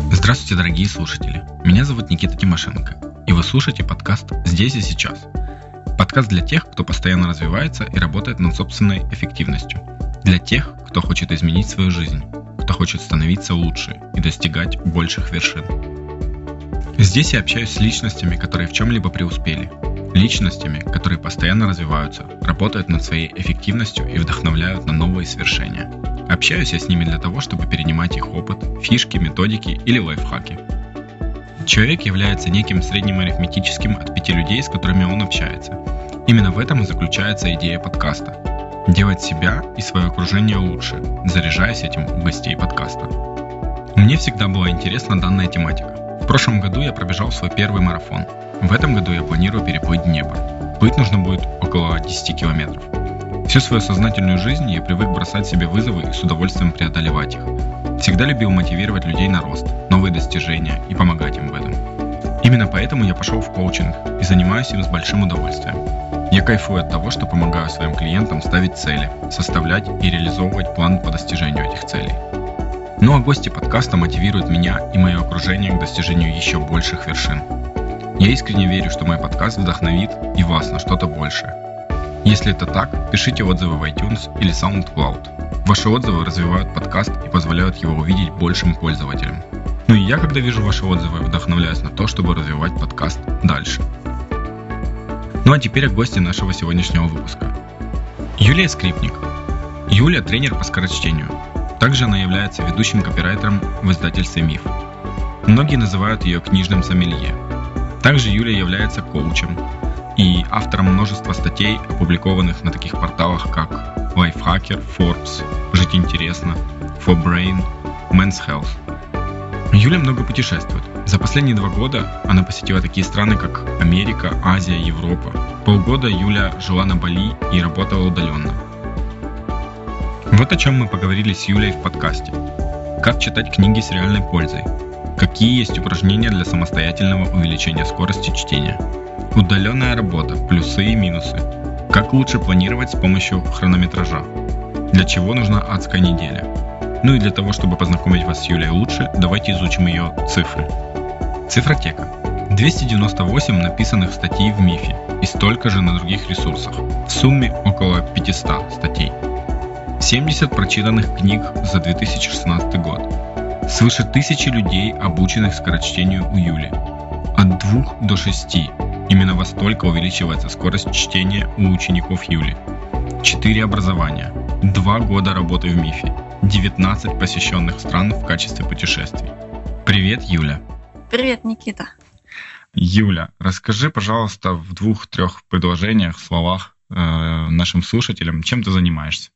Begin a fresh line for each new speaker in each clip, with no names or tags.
Здравствуйте, дорогие слушатели. Меня зовут Никита Тимошенко, и вы слушаете подкаст «Здесь и сейчас». Подкаст для тех, кто постоянно развивается и работает над собственной эффективностью. Для тех, кто хочет изменить свою жизнь, кто хочет становиться лучше и достигать больших вершин. Здесь я общаюсь с личностями, которые в чем-либо преуспели, личностями, которые постоянно развиваются, работают над своей эффективностью и вдохновляют на новые свершения. Общаюсь я с ними для того, чтобы перенимать их опыт, фишки, методики или лайфхаки. Человек является неким средним арифметическим от пяти людей, с которыми он общается. Именно в этом и заключается идея подкаста. Делать себя и свое окружение лучше, заряжаясь этим у гостей подкаста. Мне всегда была интересна данная тематика. В прошлом году я пробежал свой первый марафон. В этом году я планирую переплыть Днепр. Плыть нужно будет около 10 километров. Всю свою сознательную жизнь я привык бросать себе вызовы и с удовольствием преодолевать их. Всегда любил мотивировать людей на рост, новые достижения и помогать им в этом. Именно поэтому я пошел в коучинг и занимаюсь им с большим удовольствием. Я кайфую от того, что помогаю своим клиентам ставить цели, составлять и реализовывать план по достижению этих целей. Ну а гости подкаста мотивируют меня и мое окружение к достижению еще больших вершин. Я искренне верю, что мой подкаст вдохновит и вас на что-то большее. Если это так, пишите отзывы в iTunes или SoundCloud. Ваши отзывы развивают подкаст и позволяют его увидеть большим пользователям. Ну и я, когда вижу ваши отзывы, вдохновляюсь на то, чтобы развивать подкаст дальше. Ну а теперь о гости нашего сегодняшнего выпуска. Юлия Скрипник. Юлия – тренер по скорочтению. Также она является ведущим копирайтером в издательстве «Миф». Многие называют ее книжным сомелье. Также Юлия является коучем, и автором множества статей, опубликованных на таких порталах, как Lifehacker, Forbes, Жить интересно, For Brain, Men's Health. Юля много путешествует. За последние два года она посетила такие страны, как Америка, Азия, Европа. Полгода Юля жила на Бали и работала удаленно. Вот о чем мы поговорили с Юлей в подкасте. Как читать книги с реальной пользой. Какие есть упражнения для самостоятельного увеличения скорости чтения Удаленная работа. Плюсы и минусы. Как лучше планировать с помощью хронометража. Для чего нужна адская неделя. Ну и для того, чтобы познакомить вас с Юлей лучше, давайте изучим ее цифры. Цифротека. 298 написанных статей в МИФе и столько же на других ресурсах. В сумме около 500 статей. 70 прочитанных книг за 2016 год. Свыше тысячи людей, обученных скорочтению у Юли. От 2 до 6 Именно во столько увеличивается скорость чтения у учеников Юли. Четыре образования, два года работы в МИФе, 19 посещенных стран в качестве путешествий. Привет, Юля.
Привет, Никита.
Юля, расскажи, пожалуйста, в двух-трех предложениях, словах э, нашим слушателям, чем ты занимаешься?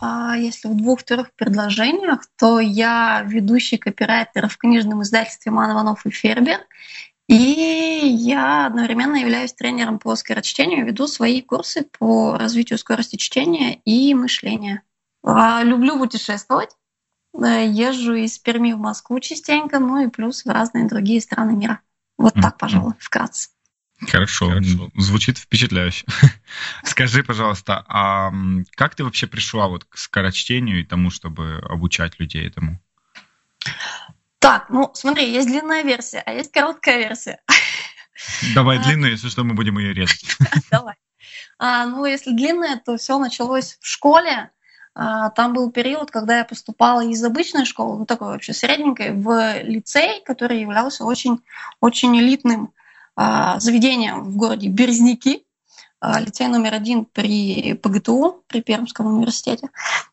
А если в двух-трех предложениях, то я ведущий копирайтер в книжном издательстве «Ман Иванов и Фербер» И я одновременно являюсь тренером по скорочтению, веду свои курсы по развитию скорости чтения и мышления. А, люблю путешествовать. Э, езжу из Перми в Москву частенько, ну и плюс в разные другие страны мира. Вот так, пожалуй, вкратце.
Хорошо. Хорошо. Звучит впечатляюще. Скажи, пожалуйста, а как ты вообще пришла вот к скорочтению и тому, чтобы обучать людей этому?
Так, ну смотри, есть длинная версия, а есть короткая версия.
Давай а, длинную, если что, мы будем ее резать.
Давай. А, ну, если длинная, то все началось в школе. А, там был период, когда я поступала из обычной школы, ну такой вообще средненькой, в лицей, который являлся очень, очень элитным а, заведением в городе Березники. А, лицей номер один при ПГТУ, при Пермском университете.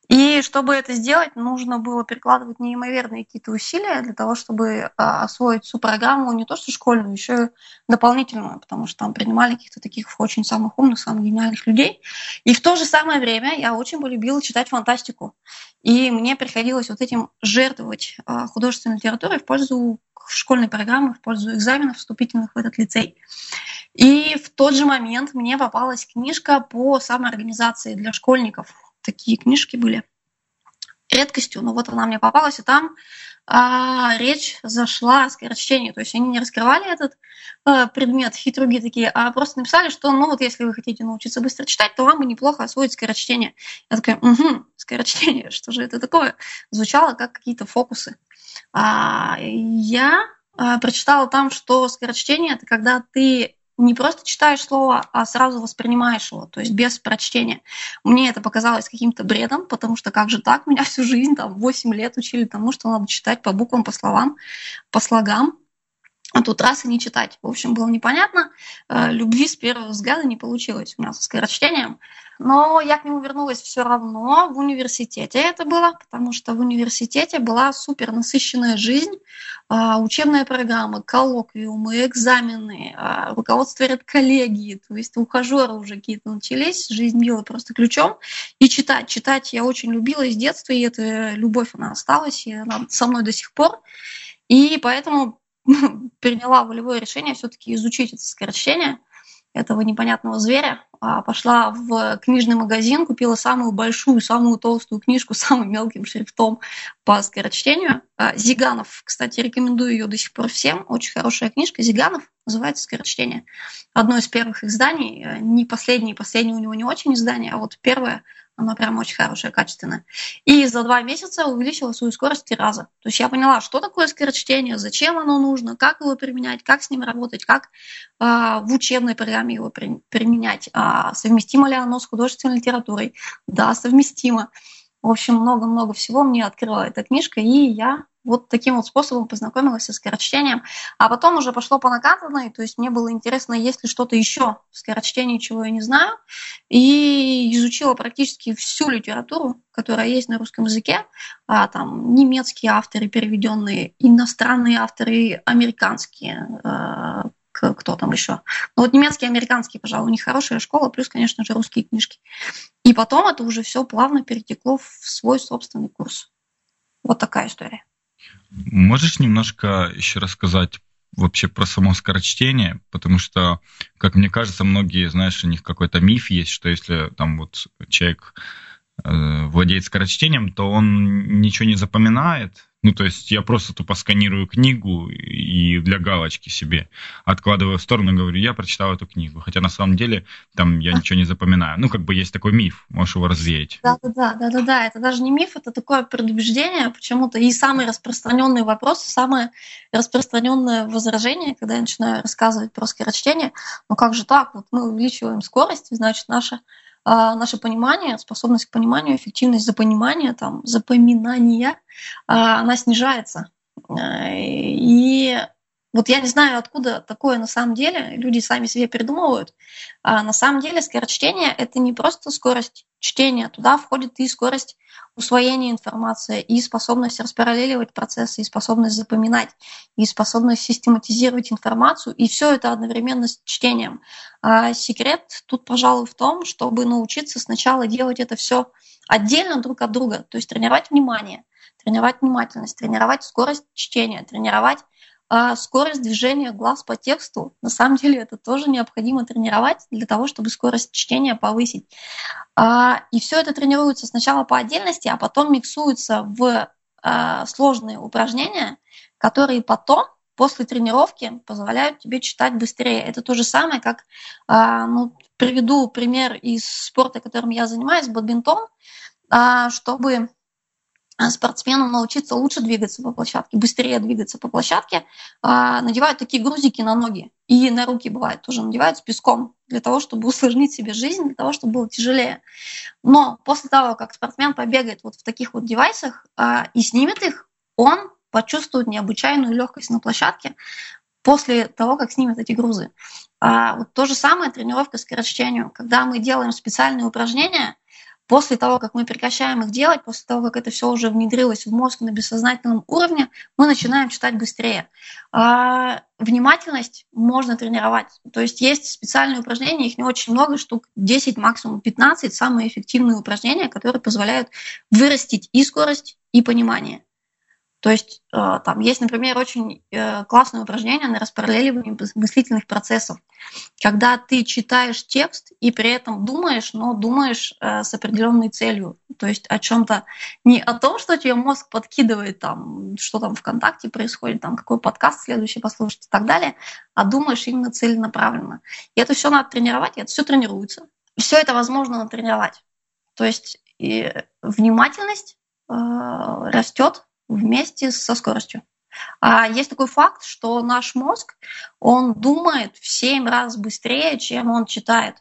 И чтобы это сделать, нужно было прикладывать неимоверные какие-то усилия для того, чтобы а, освоить всю программу, не то что школьную, еще и дополнительную, потому что там принимали каких-то таких очень самых умных, самых гениальных людей. И в то же самое время я очень полюбила читать фантастику. И мне приходилось вот этим жертвовать а, художественной литературой в пользу школьной программы, в пользу экзаменов вступительных в этот лицей. И в тот же момент мне попалась книжка по самоорганизации для школьников. Такие книжки были редкостью, но вот она мне попалась, и там а, речь зашла о скорочтении. То есть они не раскрывали этот а, предмет, хитруги такие, а просто написали, что, ну вот если вы хотите научиться быстро читать, то вам бы неплохо освоить скорочтение. Я такая, угу, скорочтение, что же это такое? Звучало как какие-то фокусы. А, я а, прочитала там, что скорочтение – это когда ты не просто читаешь слово, а сразу воспринимаешь его, то есть без прочтения. Мне это показалось каким-то бредом, потому что как же так? Меня всю жизнь, там, 8 лет учили тому, что надо читать по буквам, по словам, по слогам. А тут раз и не читать. В общем, было непонятно. Э, любви с первого взгляда не получилось у меня со скорочтением. Но я к нему вернулась все равно в университете это было, потому что в университете была супер насыщенная жизнь, э, учебная программа, коллоквиумы, экзамены, э, руководство коллегии, то есть ухажеры уже какие-то начались, жизнь била просто ключом. И читать, читать я очень любила с детства, и эта любовь, она осталась, и она со мной до сих пор. И поэтому приняла волевое решение все-таки изучить это скорочтение этого непонятного зверя. А пошла в книжный магазин, купила самую большую, самую толстую книжку с самым мелким шрифтом по скорочтению. А, Зиганов, кстати, рекомендую ее до сих пор всем. Очень хорошая книжка. Зиганов называется «Скорочтение». Одно из первых изданий. Э, не последнее, последнее у него не очень издание, а вот первое – оно прям очень хорошее, качественное. И за два месяца увеличила свою скорость в три раза. То есть я поняла, что такое скорочтение, зачем оно нужно, как его применять, как с ним работать, как э, в учебной программе его при, применять, э, совместимо ли оно с художественной литературой. Да, совместимо. В общем, много-много всего мне открыла эта книжка, и я вот таким вот способом познакомилась со скорочтением. А потом уже пошло по накатанной, то есть мне было интересно, есть ли что-то еще в скорочтении, чего я не знаю. И изучила практически всю литературу, которая есть на русском языке. А, там немецкие авторы, переведенные, иностранные авторы, американские, а, кто там еще. Ну вот немецкие, американские, пожалуй, у них хорошая школа, плюс, конечно же, русские книжки. И потом это уже все плавно перетекло в свой собственный курс. Вот такая история.
Можешь немножко еще рассказать вообще про само скорочтение, потому что, как мне кажется, многие, знаешь, у них какой-то миф есть, что если там вот человек э, владеет скорочтением, то он ничего не запоминает, ну, то есть я просто тупо сканирую книгу и для галочки себе откладываю в сторону говорю, я прочитал эту книгу. Хотя на самом деле там я ничего не запоминаю. Ну, как бы есть такой миф, можешь его развеять.
Да, да, да, да, да. Это даже не миф, это такое предубеждение почему-то. И самый распространенный вопрос, самое распространенное возражение, когда я начинаю рассказывать про скорочтение, ну как же так? Вот мы увеличиваем скорость, значит, наша наше понимание, способность к пониманию, эффективность запонимания, там, запоминания, а, она снижается. А, и вот я не знаю, откуда такое на самом деле, люди сами себе придумывают. А на самом деле скорочтение – это не просто скорость чтения, туда входит и скорость усвоения информации, и способность распараллеливать процессы, и способность запоминать, и способность систематизировать информацию, и все это одновременно с чтением. А секрет тут, пожалуй, в том, чтобы научиться сначала делать это все отдельно друг от друга, то есть тренировать внимание, тренировать внимательность, тренировать скорость чтения, тренировать а скорость движения глаз по тексту, на самом деле это тоже необходимо тренировать для того, чтобы скорость чтения повысить. А, и все это тренируется сначала по отдельности, а потом миксуется в а, сложные упражнения, которые потом после тренировки позволяют тебе читать быстрее. Это то же самое, как, ну, приведу пример из спорта, которым я занимаюсь, бадминтон, чтобы а, спортсменам научиться лучше двигаться по площадке, быстрее двигаться по площадке, а, надевают такие грузики на ноги и на руки бывает тоже надевают с песком для того, чтобы усложнить себе жизнь, для того, чтобы было тяжелее. Но после того, как спортсмен побегает вот в таких вот девайсах а, и снимет их, он почувствует необычайную легкость на площадке после того, как снимет эти грузы. вот то же самое тренировка скорочтению. Когда мы делаем специальные упражнения – После того, как мы прекращаем их делать, после того, как это все уже внедрилось в мозг на бессознательном уровне, мы начинаем читать быстрее. А, внимательность можно тренировать. То есть есть специальные упражнения, их не очень много, штук 10, максимум 15, самые эффективные упражнения, которые позволяют вырастить и скорость, и понимание. То есть э, там есть, например, очень э, классное упражнение на распараллеливание мыслительных процессов, когда ты читаешь текст и при этом думаешь, но думаешь э, с определенной целью, то есть о чем-то не о том, что тебе мозг подкидывает, там, что там ВКонтакте происходит, там, какой подкаст следующий послушать и так далее, а думаешь именно целенаправленно. И это все надо тренировать, и это все тренируется. Все это возможно натренировать. То есть и внимательность растет вместе со скоростью. А есть такой факт, что наш мозг, он думает в 7 раз быстрее, чем он читает.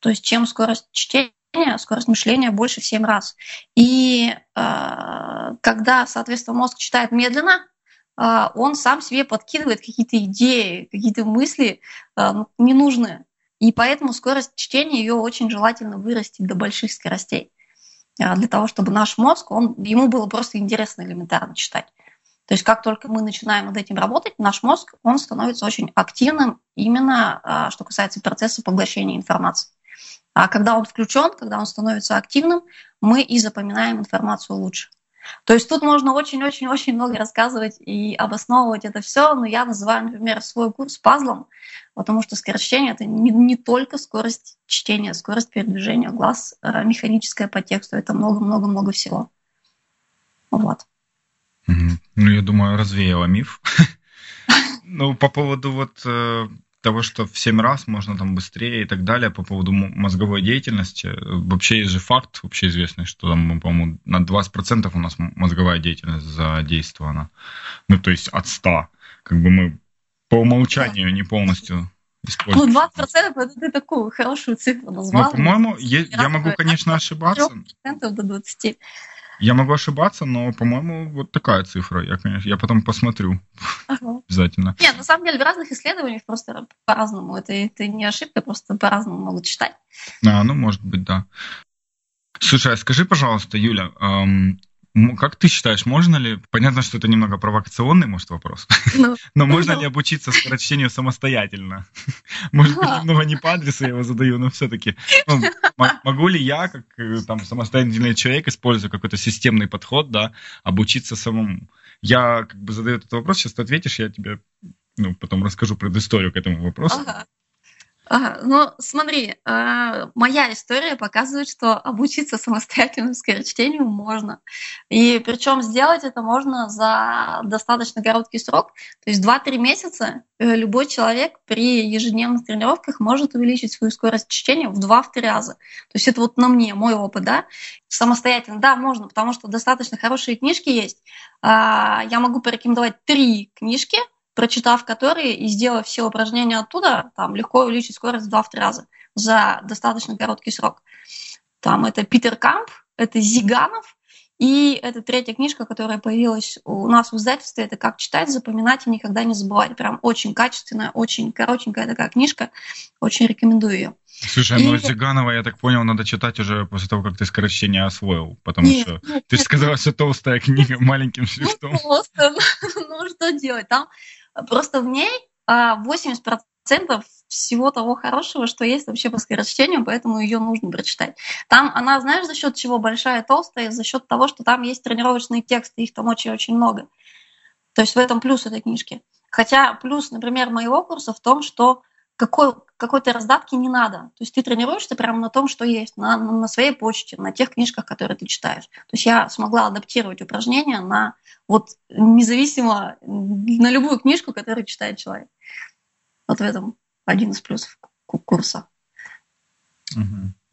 То есть чем скорость чтения, скорость мышления больше в 7 раз. И э, когда, соответственно, мозг читает медленно, э, он сам себе подкидывает какие-то идеи, какие-то мысли э, ненужные. И поэтому скорость чтения ее очень желательно вырастить до больших скоростей для того, чтобы наш мозг, он, ему было просто интересно элементарно читать. То есть как только мы начинаем над этим работать, наш мозг, он становится очень активным именно, а, что касается процесса поглощения информации. А когда он включен, когда он становится активным, мы и запоминаем информацию лучше. То есть тут можно очень-очень-очень много рассказывать и обосновывать это все, но я называю, например, свой курс пазлом, потому что скорочтение — это не, не только скорость чтения, скорость передвижения глаз, а механическая по тексту, это много-много-много всего. Вот.
Ну, я думаю, развеяла миф. Ну, по поводу вот э, того, что в 7 раз можно там быстрее и так далее, по поводу мозговой деятельности, вообще есть же факт, вообще известный, что там, по-моему, на 20% у нас мозговая деятельность задействована. Ну, то есть от 100. Как бы мы по умолчанию не полностью используем.
Ну, 20% это ты такую хорошую цифру назвал.
Ну, по-моему, я, я могу, конечно, ошибаться.
3% до 20%.
Я могу ошибаться, но, по-моему, вот такая цифра. Я, конечно, я потом посмотрю ага. обязательно.
Нет, на самом деле в разных исследованиях просто по-разному. Это, это не ошибка, просто по-разному могут читать.
А, ну, может быть, да. Слушай, а скажи, пожалуйста, Юля, эм, как ты считаешь, можно ли, понятно, что это немного провокационный, может, вопрос, ну, но можно ну. ли обучиться скорочтению самостоятельно? Может быть, немного не по адресу я его задаю, но все-таки ну, могу ли я, как э, там самостоятельный человек, используя какой-то системный подход, да, обучиться самому? Я как бы задаю этот вопрос, сейчас ты ответишь, я тебе ну, потом расскажу предысторию к этому вопросу. Ага.
Ага, ну, смотри, э, моя история показывает, что обучиться самостоятельному скорочтению можно. И причем сделать это можно за достаточно короткий срок. То есть 2-3 месяца э, любой человек при ежедневных тренировках может увеличить свою скорость чтения в 2-3 раза. То есть это вот на мне, мой опыт, да. Самостоятельно, да, можно, потому что достаточно хорошие книжки есть. Э, я могу порекомендовать три книжки – прочитав которые и сделав все упражнения оттуда, там легко увеличить скорость в 2-3 раза за достаточно короткий срок. Там это Питер Камп, это Зиганов, и это третья книжка, которая появилась у нас в издательстве, это «Как читать, запоминать и никогда не забывать». Прям очень качественная, очень коротенькая такая книжка. Очень рекомендую ее.
Слушай, ну, и... ну Зиганова, я так понял, надо читать уже после того, как ты скорочтение освоил, потому нет, что нет, ты же сказала, что толстая книга маленьким шрифтом. Ну,
просто, ну что делать? Там Просто в ней 80% а, всего того хорошего, что есть вообще по скорочтению, поэтому ее нужно прочитать. Там она, знаешь, за счет чего большая, толстая, за счет того, что там есть тренировочные тексты, их там очень-очень много. То есть в этом плюс этой книжки. Хотя плюс, например, моего курса в том, что какой, какой-то раздатки не надо. То есть ты тренируешься прямо на том, что есть, на, на своей почте, на тех книжках, которые ты читаешь. То есть я смогла адаптировать упражнения на вот независимо на любую книжку, которую читает человек. Вот в этом один из плюсов курса.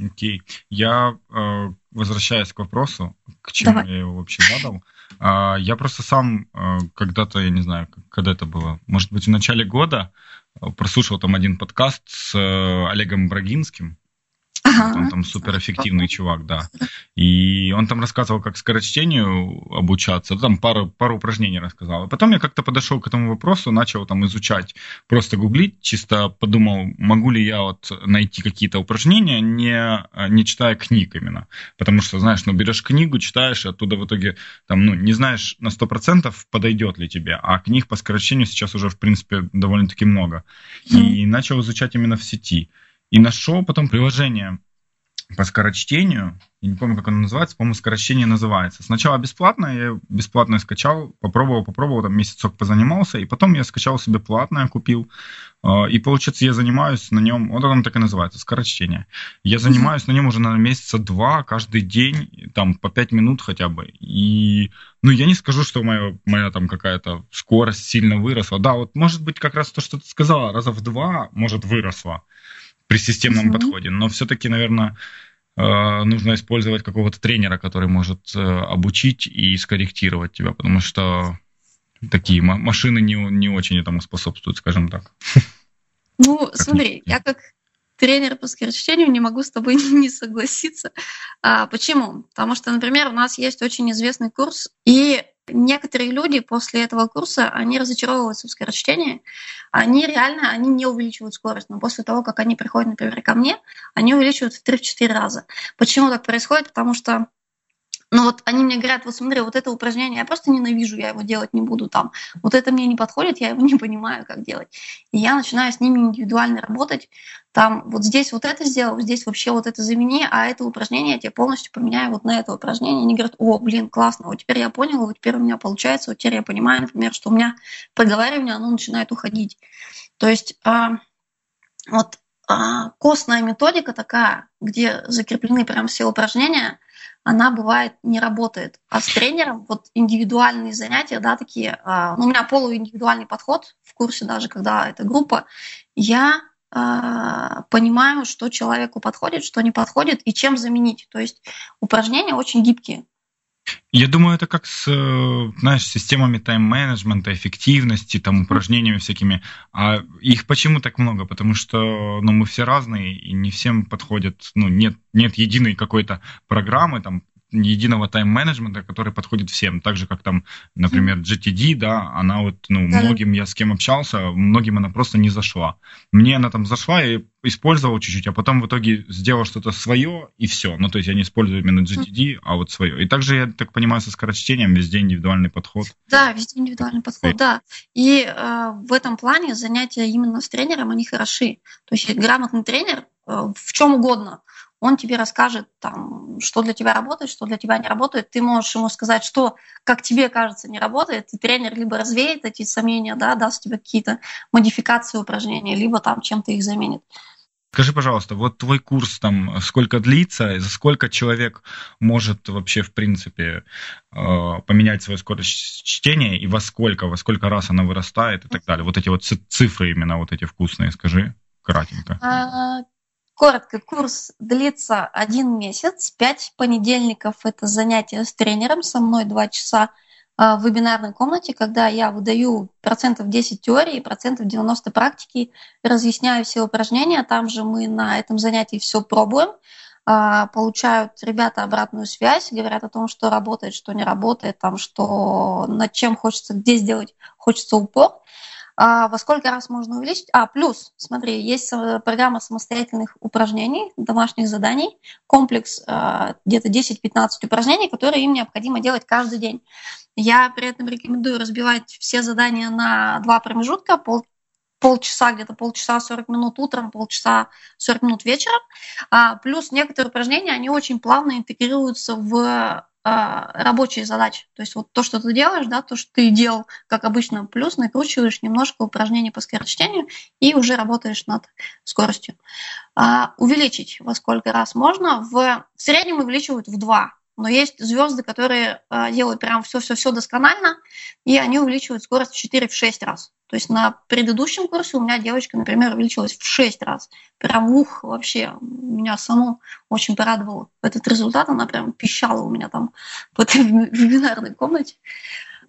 Окей. Okay. Я э, возвращаясь к вопросу, к чему Давай. я его вообще задал. Э, я просто сам э, когда-то, я не знаю, когда это было, может быть, в начале года прослушал там один подкаст с э, Олегом Брагинским. Ага. Он там суперэффективный чувак, да. И он там рассказывал, как скорочтению обучаться. Там пару, пару упражнений рассказал. И потом я как-то подошел к этому вопросу, начал там изучать, просто гуглить, чисто подумал, могу ли я вот найти какие-то упражнения, не, не читая книг именно. Потому что, знаешь, ну берешь книгу, читаешь, и оттуда в итоге там, ну, не знаешь на 100% подойдет ли тебе. А книг по скорочтению сейчас уже, в принципе, довольно-таки много. И начал изучать именно в сети. И нашел потом приложение по скорочтению. Я не помню, как оно называется. По-моему, скорочтение называется. Сначала бесплатно, я бесплатно скачал, попробовал, попробовал, там месяцок позанимался, и потом я скачал себе платное, купил. А, и, получается, я занимаюсь на нем, вот оно так и называется, скорочтение. Я занимаюсь на нем уже на месяца два, каждый день, там, по пять минут хотя бы. И, ну, я не скажу, что моя, моя там какая-то скорость сильно выросла. Да, вот, может быть, как раз то, что ты сказала, раза в два, может, выросла при системном mm-hmm. подходе. Но все-таки, наверное, э, нужно использовать какого-то тренера, который может э, обучить и скорректировать тебя, потому что такие машины не, не очень этому способствуют, скажем так.
Ну, смотри, я как тренер по скорочтению не могу с тобой не согласиться. А, почему? Потому что, например, у нас есть очень известный курс, и некоторые люди после этого курса, они разочаровываются в скорочтении, они реально, они не увеличивают скорость, но после того, как они приходят, например, ко мне, они увеличивают в 3-4 раза. Почему так происходит? Потому что но вот они мне говорят, вот смотри, вот это упражнение я просто ненавижу, я его делать не буду там. Вот это мне не подходит, я его не понимаю, как делать. И я начинаю с ними индивидуально работать. Там вот здесь вот это сделал, здесь вообще вот это замени, а это упражнение я тебе полностью поменяю вот на это упражнение. Они говорят, о, блин, классно, вот теперь я понял, вот теперь у меня получается, вот теперь я понимаю, например, что у меня проговаривание, оно начинает уходить. То есть а, вот костная методика такая, где закреплены прям все упражнения – она бывает не работает. А с тренером вот индивидуальные занятия, да, такие, а, ну, у меня полуиндивидуальный подход в курсе даже, когда это группа, я а, понимаю, что человеку подходит, что не подходит и чем заменить. То есть упражнения очень гибкие.
Я думаю, это как с, э, знаешь, системами тайм-менеджмента, эффективности, там, упражнениями всякими. А их почему так много? Потому что ну, мы все разные, и не всем подходят, ну, нет, нет единой какой-то программы, там, единого тайм-менеджмента, который подходит всем. Так же, как там, например, GTD, да, она вот, ну, да. многим я с кем общался, многим она просто не зашла. Мне она там зашла, я использовал чуть-чуть, а потом в итоге сделал что-то свое, и все. Ну, то есть я не использую именно GTD, а вот свое. И также, я так понимаю, со скорочтением везде индивидуальный подход.
Да, везде индивидуальный подход, да. И э, в этом плане занятия именно с тренером, они хороши. То есть грамотный тренер э, в чем угодно – он тебе расскажет, там, что для тебя работает, что для тебя не работает. Ты можешь ему сказать, что, как тебе кажется, не работает, и тренер либо развеет эти сомнения, да, даст тебе какие-то модификации упражнений, либо там чем-то их заменит.
Скажи, пожалуйста, вот твой курс там сколько длится, за сколько человек может вообще, в принципе, э, поменять свою скорость чтения, и во сколько, во сколько раз она вырастает и так далее? Вот эти вот цифры именно вот эти вкусные, скажи кратенько.
Коротко, курс длится один месяц, пять понедельников. Это занятие с тренером, со мной два часа а, в вебинарной комнате, когда я выдаю процентов 10 теории, процентов 90 практики, разъясняю все упражнения, там же мы на этом занятии все пробуем, а, получают ребята обратную связь, говорят о том, что работает, что не работает, там, что над чем хочется, где сделать хочется упор. А во сколько раз можно увеличить? А, плюс, смотри, есть программа самостоятельных упражнений, домашних заданий, комплекс а, где-то 10-15 упражнений, которые им необходимо делать каждый день. Я при этом рекомендую разбивать все задания на два промежутка, пол, полчаса, где-то полчаса 40 минут утром, полчаса 40 минут вечером. А, плюс некоторые упражнения, они очень плавно интегрируются в а, рабочие задачи. То есть вот то, что ты делаешь, да, то, что ты делал, как обычно, плюс накручиваешь немножко упражнений по скорочтению и уже работаешь над скоростью. А, увеличить во сколько раз можно? В, в среднем увеличивают в два но есть звезды, которые э, делают прям все-все-все досконально, и они увеличивают скорость в 4-6 раз. То есть на предыдущем курсе у меня девочка, например, увеличилась в 6 раз. Прям ух, вообще, меня саму очень порадовал этот результат. Она прям пищала у меня там в этой вебинарной комнате.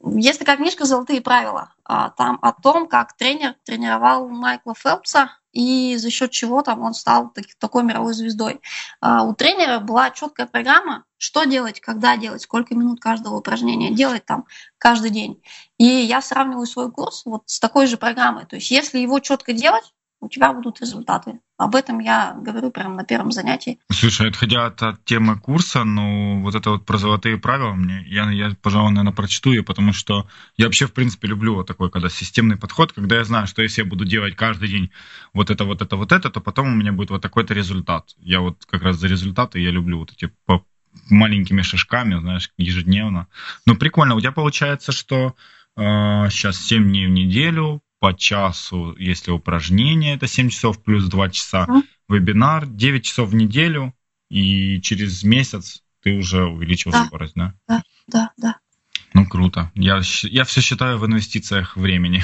Есть такая книжка «Золотые правила». А, там о том, как тренер тренировал Майкла Фелпса, и за счет чего там он стал такой мировой звездой. А, у тренера была четкая программа, что делать, когда делать, сколько минут каждого упражнения делать там каждый день. И я сравниваю свой курс вот с такой же программой. То есть если его четко делать, у тебя будут результаты. Об этом я говорю прямо на первом занятии.
Слушай, отходя от, от темы курса, ну, вот это вот про золотые правила, мне, я, я, пожалуй, наверное, прочту ее, потому что я вообще, в принципе, люблю вот такой, когда системный подход, когда я знаю, что если я буду делать каждый день вот это, вот это, вот это, то потом у меня будет вот такой-то результат. Я вот как раз за результаты, я люблю вот эти по маленькими шажками, знаешь, ежедневно. Ну, прикольно. У тебя получается, что э, сейчас 7 дней в неделю, по часу, если упражнение, это 7 часов плюс 2 часа, mm. вебинар 9 часов в неделю, и через месяц ты уже увеличил да. скорость, да?
Да, да, да.
Ну, круто. Я, я все считаю в инвестициях времени,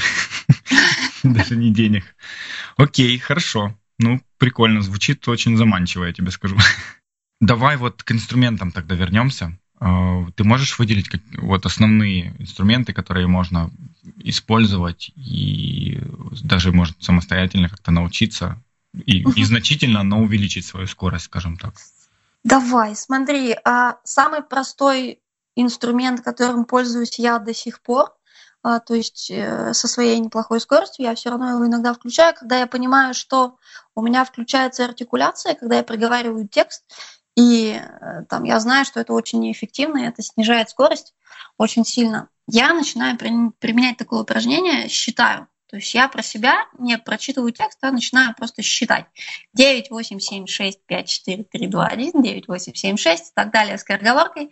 даже не денег. Окей, хорошо. Ну, прикольно, звучит очень заманчиво, я тебе скажу. Давай вот к инструментам тогда вернемся. А, ты можешь выделить как, вот основные инструменты, которые можно использовать и даже, может, самостоятельно как-то научиться и незначительно, но увеличить свою скорость, скажем так?
Давай, смотри, а самый простой инструмент, которым пользуюсь я до сих пор, а, то есть э, со своей неплохой скоростью, я все равно его иногда включаю, когда я понимаю, что у меня включается артикуляция, когда я проговариваю текст, и э, там я знаю, что это очень неэффективно, и это снижает скорость очень сильно. Я начинаю применять такое упражнение, считаю. То есть я про себя не прочитываю текст, а начинаю просто считать. 9, 8, 7, 6, 5, 4, 3, 2, 1, 9, 8, 7, 6 и так далее с скороговоркой.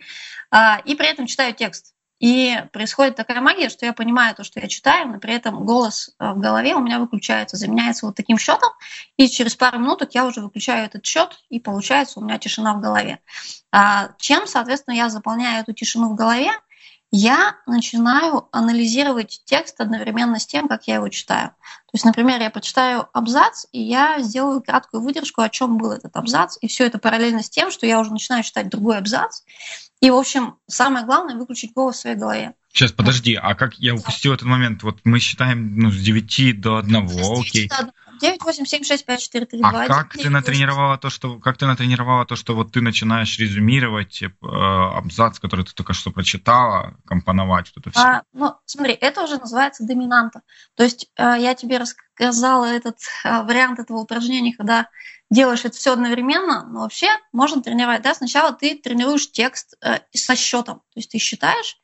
А, и при этом читаю текст. И происходит такая магия, что я понимаю то, что я читаю, но при этом голос э, в голове у меня выключается, заменяется вот таким счетом, и через пару минут я уже выключаю этот счет, и получается у меня тишина в голове. А чем, соответственно, я заполняю эту тишину в голове? Я начинаю анализировать текст одновременно с тем, как я его читаю. То есть, например, я почитаю абзац, и я сделаю краткую выдержку, о чем был этот абзац, и все это параллельно с тем, что я уже начинаю читать другой абзац, и, в общем, самое главное выключить голос в своей голове.
Сейчас, подожди, а как я упустил этот момент? Вот мы считаем ну, с 9 до 1, окей.
9, 8, 7, 6, 5, 4, 3,
2, А как 9, ты натренировала то, что как ты натренировала то, что вот ты начинаешь резюмировать э, абзац, который ты только что прочитала, компоновать вот это все?
А, ну, смотри, это уже называется доминанта. То есть э, я тебе рассказала этот э, вариант этого упражнения, когда делаешь это все одновременно, но вообще можно тренировать. Да? Сначала ты тренируешь текст э, со счетом, то есть ты считаешь,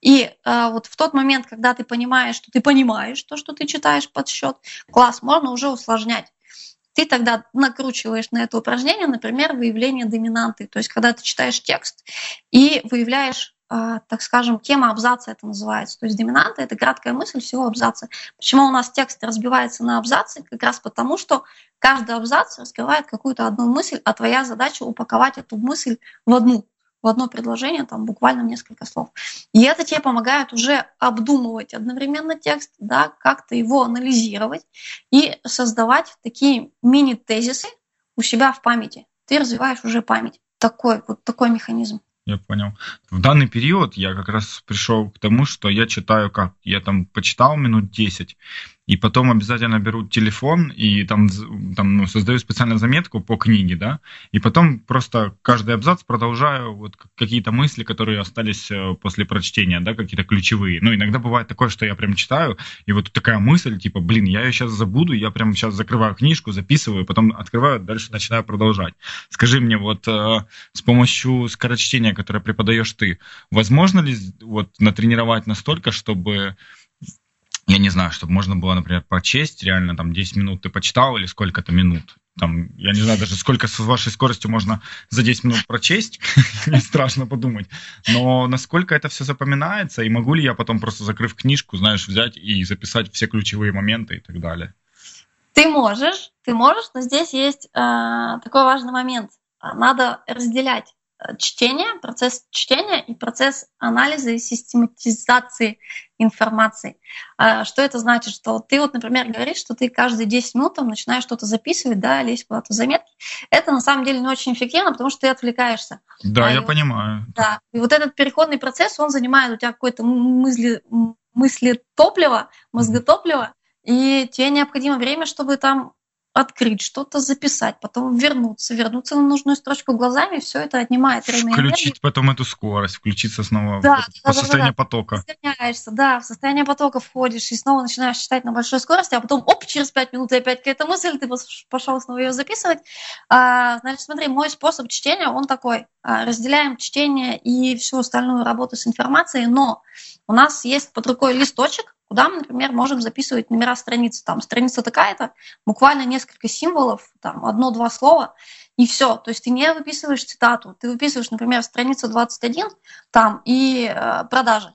и э, вот в тот момент, когда ты понимаешь, что ты понимаешь то, что ты читаешь под счет, класс, можно уже усложнять. Ты тогда накручиваешь на это упражнение, например, выявление доминанты. То есть, когда ты читаешь текст и выявляешь а, так скажем, тема абзаца это называется. То есть доминанта – это краткая мысль всего абзаца. Почему у нас текст разбивается на абзацы? Как раз потому, что каждый абзац раскрывает какую-то одну мысль, а твоя задача упаковать эту мысль в одну, в одно предложение, там буквально несколько слов. И это тебе помогает уже обдумывать одновременно текст, да, как-то его анализировать и создавать такие мини-тезисы у себя в памяти. Ты развиваешь уже память. Такой, вот такой механизм.
Я понял. В данный период я как раз пришел к тому, что я читаю как? Я там почитал минут 10, и потом обязательно беру телефон и там, там ну, создаю специальную заметку по книге, да, и потом просто каждый абзац продолжаю вот какие-то мысли, которые остались э, после прочтения, да, какие-то ключевые. Ну, иногда бывает такое, что я прям читаю, и вот такая мысль, типа, блин, я ее сейчас забуду, я прям сейчас закрываю книжку, записываю, потом открываю, дальше начинаю продолжать. Скажи мне, вот э, с помощью скорочтения, которое преподаешь ты, возможно ли вот натренировать настолько, чтобы я не знаю, чтобы можно было, например, прочесть, реально там 10 минут ты почитал или сколько-то минут. Там, я не знаю даже, сколько с вашей скоростью можно за 10 минут прочесть, мне страшно подумать. Но насколько это все запоминается, и могу ли я потом просто, закрыв книжку, знаешь, взять и записать все ключевые моменты и так далее?
Ты можешь, ты можешь, но здесь есть э, такой важный момент. Надо разделять чтения, процесс чтения и процесс анализа и систематизации информации. А, что это значит? Что ты вот, например, говоришь, что ты каждые 10 минут там, начинаешь что-то записывать, да, лезть куда-то в заметки. Это на самом деле не очень эффективно, потому что ты отвлекаешься.
Да, а, я и понимаю.
Да, и вот этот переходный процесс, он занимает у тебя какое-то мысли, мысли топлива, мозготоплива, и тебе необходимо время, чтобы там открыть, что-то записать, потом вернуться, вернуться на нужную строчку глазами, все это отнимает время.
Включить энергии. потом эту скорость, включиться снова да, в, да, состояние да, потока.
Состояешься, да, в состояние потока входишь и снова начинаешь читать на большой скорости, а потом, оп, через пять минут и опять какая-то мысль, ты пошел снова ее записывать. А, значит, смотри, мой способ чтения, он такой. А, разделяем чтение и всю остальную работу с информацией, но у нас есть под рукой листочек, куда мы, например, можем записывать номера страницы. Там страница такая-то, буквально несколько символов, там одно-два слова, и все. То есть ты не выписываешь цитату, ты выписываешь, например, страницу 21 там и э, продажи.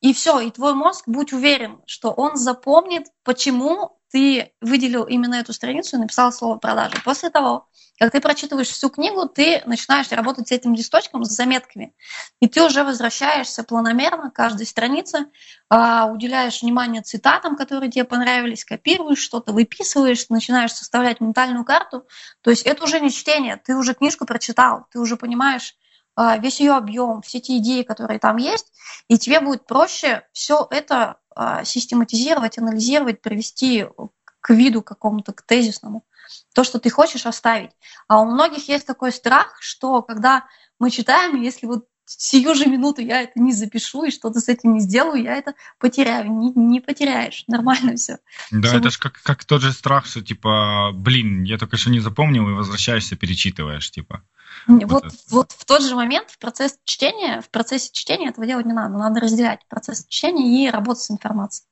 и все, и твой мозг, будь уверен, что он запомнит, почему ты выделил именно эту страницу и написал слово продажи. После того, как ты прочитываешь всю книгу, ты начинаешь работать с этим листочком, с заметками, и ты уже возвращаешься планомерно к каждой странице, а, уделяешь внимание цитатам, которые тебе понравились, копируешь что-то, выписываешь, начинаешь составлять ментальную карту. То есть это уже не чтение, ты уже книжку прочитал, ты уже понимаешь, а, весь ее объем, все те идеи, которые там есть, и тебе будет проще все это систематизировать, анализировать, привести к виду какому-то, к тезисному. То, что ты хочешь оставить. А у многих есть такой страх, что когда мы читаем, если вот сию же минуту я это не запишу и что-то с этим не сделаю, я это потеряю. Не, не потеряешь, нормально все.
Да, все это же как, как тот же страх, что типа, блин, я только что не запомнил, и возвращаешься, перечитываешь, типа.
Вот, вот, вот в тот же момент, в процесс чтения, в процессе чтения этого делать не надо. Надо разделять процесс чтения и работать с информацией.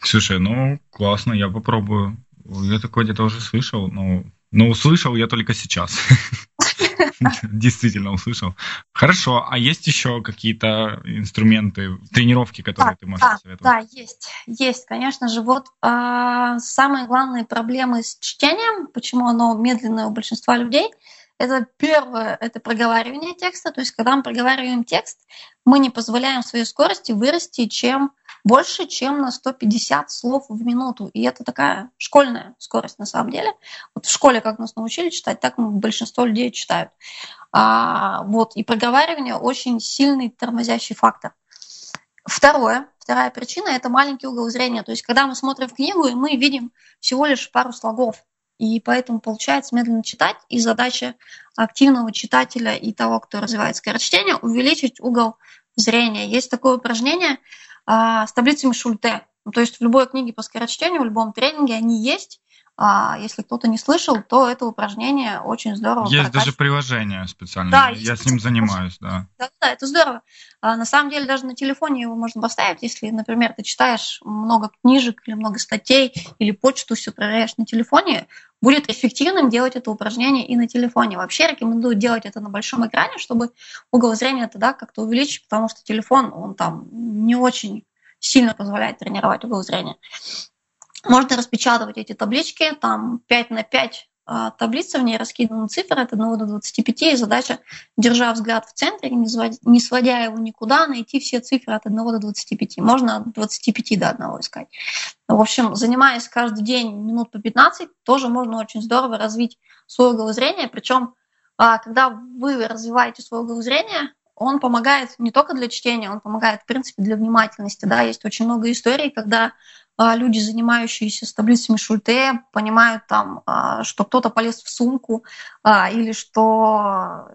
Слушай, ну классно, я попробую. Я такое где-то уже слышал, но, но услышал я только сейчас. Действительно услышал. Хорошо, а есть еще какие-то инструменты, тренировки, которые да, ты можешь
да, советовать? Да, есть. Есть, конечно же. Вот э, самые главные проблемы с чтением, почему оно медленное у большинства людей – это первое, это проговаривание текста. То есть, когда мы проговариваем текст, мы не позволяем своей скорости вырасти чем больше, чем на 150 слов в минуту. И это такая школьная скорость на самом деле. Вот в школе, как нас научили читать, так большинство людей читают. А, вот, и проговаривание очень сильный тормозящий фактор. Второе, вторая причина – это маленький угол зрения. То есть, когда мы смотрим в книгу, и мы видим всего лишь пару слогов, и поэтому получается медленно читать. И задача активного читателя и того, кто развивает скорочтение, увеличить угол зрения. Есть такое упражнение а, с таблицами Шульте. То есть в любой книге по скорочтению, в любом тренинге они есть. А, если кто-то не слышал, то это упражнение очень здорово.
Есть даже приложение специальное. Да, Я с ним занимаюсь, да.
Да, да, это здорово. А, на самом деле даже на телефоне его можно поставить, если, например, ты читаешь много книжек или много статей, или почту все проверяешь на телефоне, будет эффективным делать это упражнение и на телефоне. Вообще рекомендую делать это на большом экране, чтобы угол зрения тогда как-то увеличить, потому что телефон, он там не очень сильно позволяет тренировать угол зрения. Можно распечатывать эти таблички, там 5 на 5 а, таблица, в ней раскиданы цифры от 1 до 25, и задача, держа взгляд в центре, не сводя его никуда, найти все цифры от 1 до 25. Можно от 25 до 1 искать. В общем, занимаясь каждый день минут по 15, тоже можно очень здорово развить свое угол зрения, причем а, когда вы развиваете свое угол зрения, он помогает не только для чтения, он помогает, в принципе, для внимательности. Да? Есть очень много историй, когда люди, занимающиеся с таблицами Шульте, понимают там, а, что кто-то полез в сумку а, или что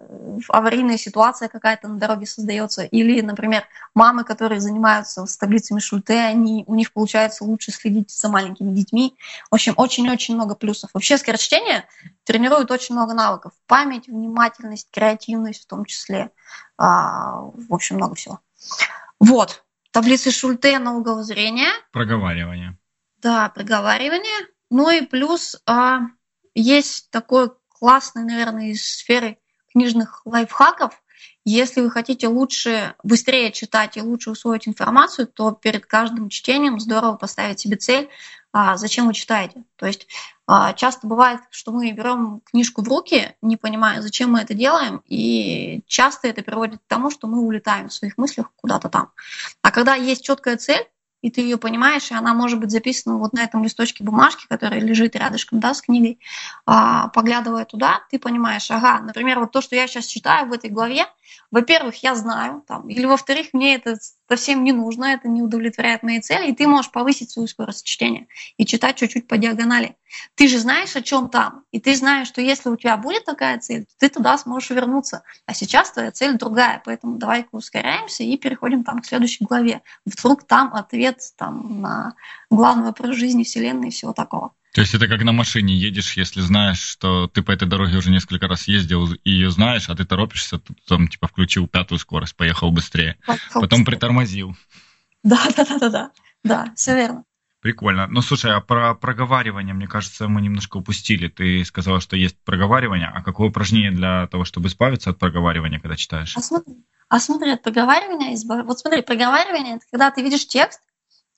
аварийная ситуация какая-то на дороге создается, или, например, мамы, которые занимаются с таблицами Шульте, они, у них получается лучше следить за маленькими детьми. В общем, очень-очень много плюсов. Вообще скорочтение тренирует очень много навыков. Память, внимательность, креативность в том числе. В общем, много всего. Вот, таблицы Шульте на угол зрения.
Проговаривание.
Да, проговаривание. Ну и плюс а, есть такой классный, наверное, из сферы книжных лайфхаков. Если вы хотите лучше, быстрее читать и лучше усвоить информацию, то перед каждым чтением здорово поставить себе цель а зачем вы читаете. То есть часто бывает, что мы берем книжку в руки, не понимая, зачем мы это делаем, и часто это приводит к тому, что мы улетаем в своих мыслях куда-то там. А когда есть четкая цель, и ты ее понимаешь, и она может быть записана вот на этом листочке бумажки, который лежит рядышком да, с книгой, а, поглядывая туда, ты понимаешь, ага, например, вот то, что я сейчас читаю в этой главе, во-первых, я знаю, там, или во-вторых, мне это совсем не нужно, это не удовлетворяет мои цели, и ты можешь повысить свою скорость чтения и читать чуть-чуть по диагонали. Ты же знаешь, о чем там, и ты знаешь, что если у тебя будет такая цель, то ты туда сможешь вернуться. А сейчас твоя цель другая, поэтому давай-ка ускоряемся и переходим там к следующей главе. Вдруг там ответ там, на главный вопрос жизни Вселенной и всего такого.
То есть это как на машине едешь, если знаешь, что ты по этой дороге уже несколько раз ездил и ее знаешь, а ты торопишься, ты там типа включил пятую скорость, поехал быстрее, поехал потом быстрее. притормозил.
Да, да, да, да, да, да, все верно.
Прикольно. Ну, слушай, а про проговаривание, мне кажется, мы немножко упустили. Ты сказала, что есть проговаривание. А какое упражнение для того, чтобы избавиться от проговаривания, когда читаешь?
А смотри, а смотри от проговаривания, избав... вот смотри, проговаривание, это когда ты видишь текст,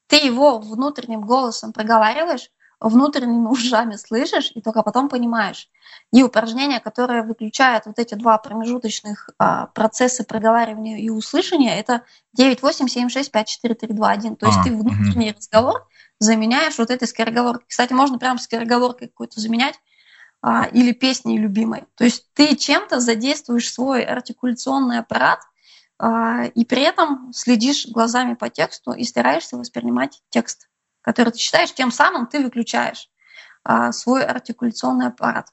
ты его внутренним голосом проговариваешь, внутренними ушами слышишь, и только потом понимаешь. И упражнения, которые выключают вот эти два промежуточных а, процесса проговаривания и услышания, это 9, 8, 7, 6, 5, 4, 3, 2, 1. То есть а, ты внутренний угу. разговор заменяешь вот этой скороговоркой. Кстати, можно прям скороговоркой какой-то заменять а, или песней любимой. То есть ты чем-то задействуешь свой артикуляционный аппарат, а, и при этом следишь глазами по тексту и стараешься воспринимать текст который ты читаешь, тем самым ты выключаешь а, свой артикуляционный аппарат.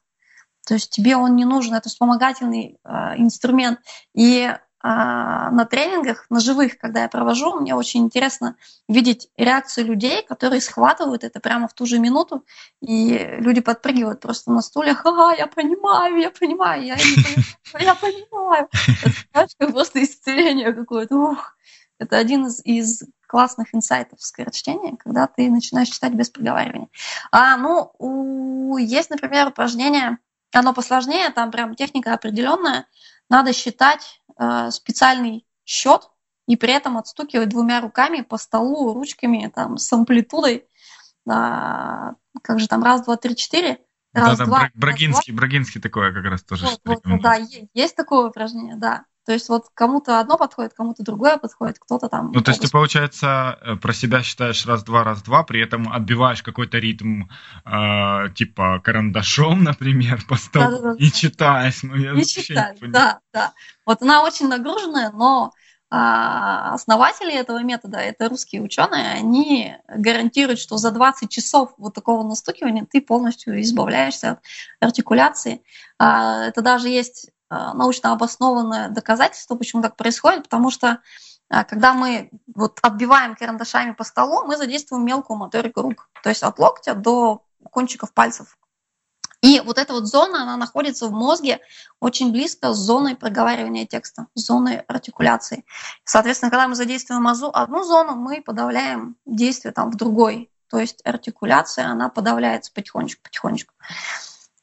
То есть тебе он не нужен, это вспомогательный а, инструмент. И а, на тренингах, на живых, когда я провожу, мне очень интересно видеть реакцию людей, которые схватывают это прямо в ту же минуту, и люди подпрыгивают просто на стульях, ага, я понимаю, я понимаю, я понимаю, я понимаю. Это, знаешь, как просто исцеление какое-то. Ух. Это один из, из классных инсайтов скорочтения, когда ты начинаешь читать без проговаривания. А, ну, у, есть, например, упражнение, оно посложнее, там прям техника определенная. Надо считать э, специальный счет и при этом отстукивать двумя руками по столу, ручками, там, с амплитудой. А, как же там, раз, два, три, четыре.
Раз, да, да, два, Брагинский, раз, Брагинский такое как раз тоже.
Вот, вот, да, есть такое упражнение, да. То есть вот кому-то одно подходит, кому-то другое подходит, кто-то там...
Ну, то есть ты, получается, э, про себя считаешь раз-два, раз-два, при этом отбиваешь какой-то ритм, э, типа карандашом, например, по столу, да, да, да, и читаешь. Ну, я
и читаешь, да, да. Вот она очень нагруженная, но а, основатели этого метода, это русские ученые, они гарантируют, что за 20 часов вот такого настукивания ты полностью избавляешься от артикуляции. А, это даже есть Э, научно обоснованное доказательство, почему так происходит, потому что э, когда мы вот отбиваем карандашами по столу, мы задействуем мелкую моторику рук, то есть от локтя до кончиков пальцев. И вот эта вот зона, она находится в мозге очень близко с зоной проговаривания текста, с зоной артикуляции. Соответственно, когда мы задействуем одну зону, мы подавляем действие там в другой. То есть артикуляция, она подавляется потихонечку-потихонечку.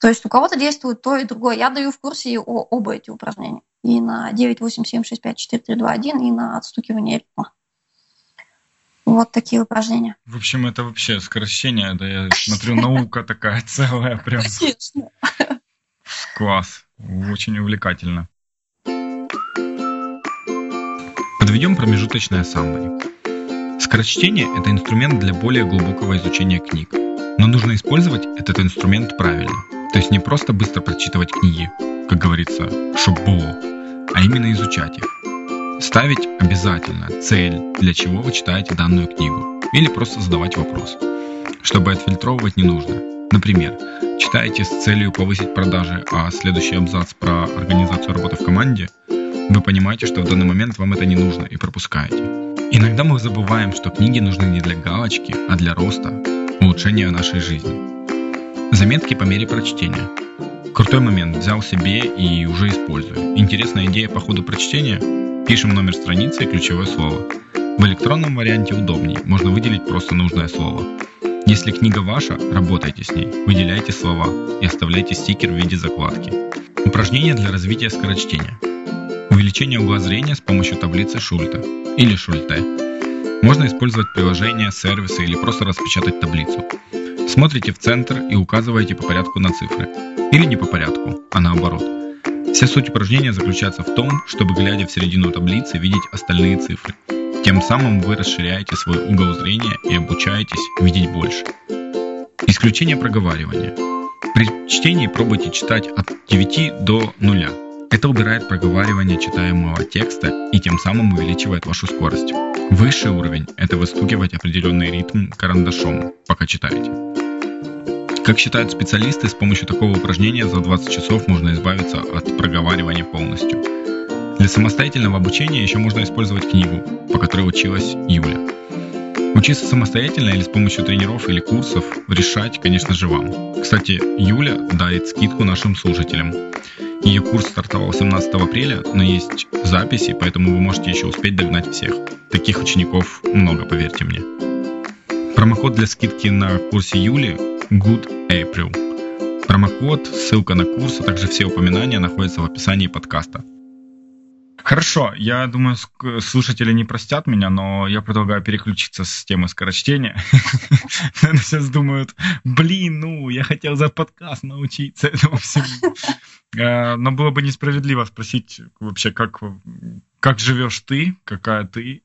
То есть у кого-то действует то и другое. Я даю в курсе о, оба эти упражнения. И на 9, 8, 7, 6, 5, 4, 3, 2, 1, и на отстукивание ритма. Вот такие упражнения.
В общем, это вообще сокращение, да, я смотрю, наука такая целая прям. Конечно. Класс, очень увлекательно. Подведем промежуточное саммари. Скорочтение – это инструмент для более глубокого изучения книг. Но нужно использовать этот инструмент правильно – то есть не просто быстро прочитывать книги, как говорится, чтоб было, а именно изучать их. Ставить обязательно цель, для чего вы читаете данную книгу, или просто задавать вопрос. Чтобы отфильтровывать не нужно. Например, читаете с целью повысить продажи, а следующий абзац про организацию работы в команде, вы понимаете, что в данный момент вам это не нужно и пропускаете. Иногда мы забываем, что книги нужны не для галочки, а для роста, улучшения нашей жизни. Заметки по мере прочтения. Крутой момент. Взял себе и уже использую. Интересная идея по ходу прочтения. Пишем номер страницы и ключевое слово. В электронном варианте удобнее. Можно выделить просто нужное слово. Если книга ваша, работайте с ней. Выделяйте слова и оставляйте стикер в виде закладки. Упражнение для развития скорочтения. Увеличение угла зрения с помощью таблицы Шульта или Шульте. Можно использовать приложение, сервисы или просто распечатать таблицу. Смотрите в центр и указываете по порядку на цифры. Или не по порядку, а наоборот. Вся суть упражнения заключается в том, чтобы, глядя в середину таблицы, видеть остальные цифры. Тем самым вы расширяете свой угол зрения и обучаетесь видеть больше. Исключение проговаривания. При чтении пробуйте читать от 9 до 0. Это убирает проговаривание читаемого текста и тем самым увеличивает вашу скорость. Высший уровень – это выстукивать определенный ритм карандашом, пока читаете. Как считают специалисты, с помощью такого упражнения за 20 часов можно избавиться от проговаривания полностью. Для самостоятельного обучения еще можно использовать книгу, по которой училась Юля. Учиться самостоятельно или с помощью тренеров или курсов решать, конечно же, вам. Кстати, Юля дарит скидку нашим слушателям. Ее курс стартовал 17 апреля, но есть записи, поэтому вы можете еще успеть догнать всех. Таких учеников много, поверьте мне.
Промокод для скидки на курсе Юли Good April. Промокод, ссылка на курс, а также все упоминания находятся в описании подкаста. Хорошо, я думаю, слушатели не простят меня, но я предлагаю переключиться с темы скорочтения. Наверное, сейчас думают, блин, ну, я хотел за подкаст научиться этому всему. Э, но было бы несправедливо спросить вообще, как как живешь ты, какая ты,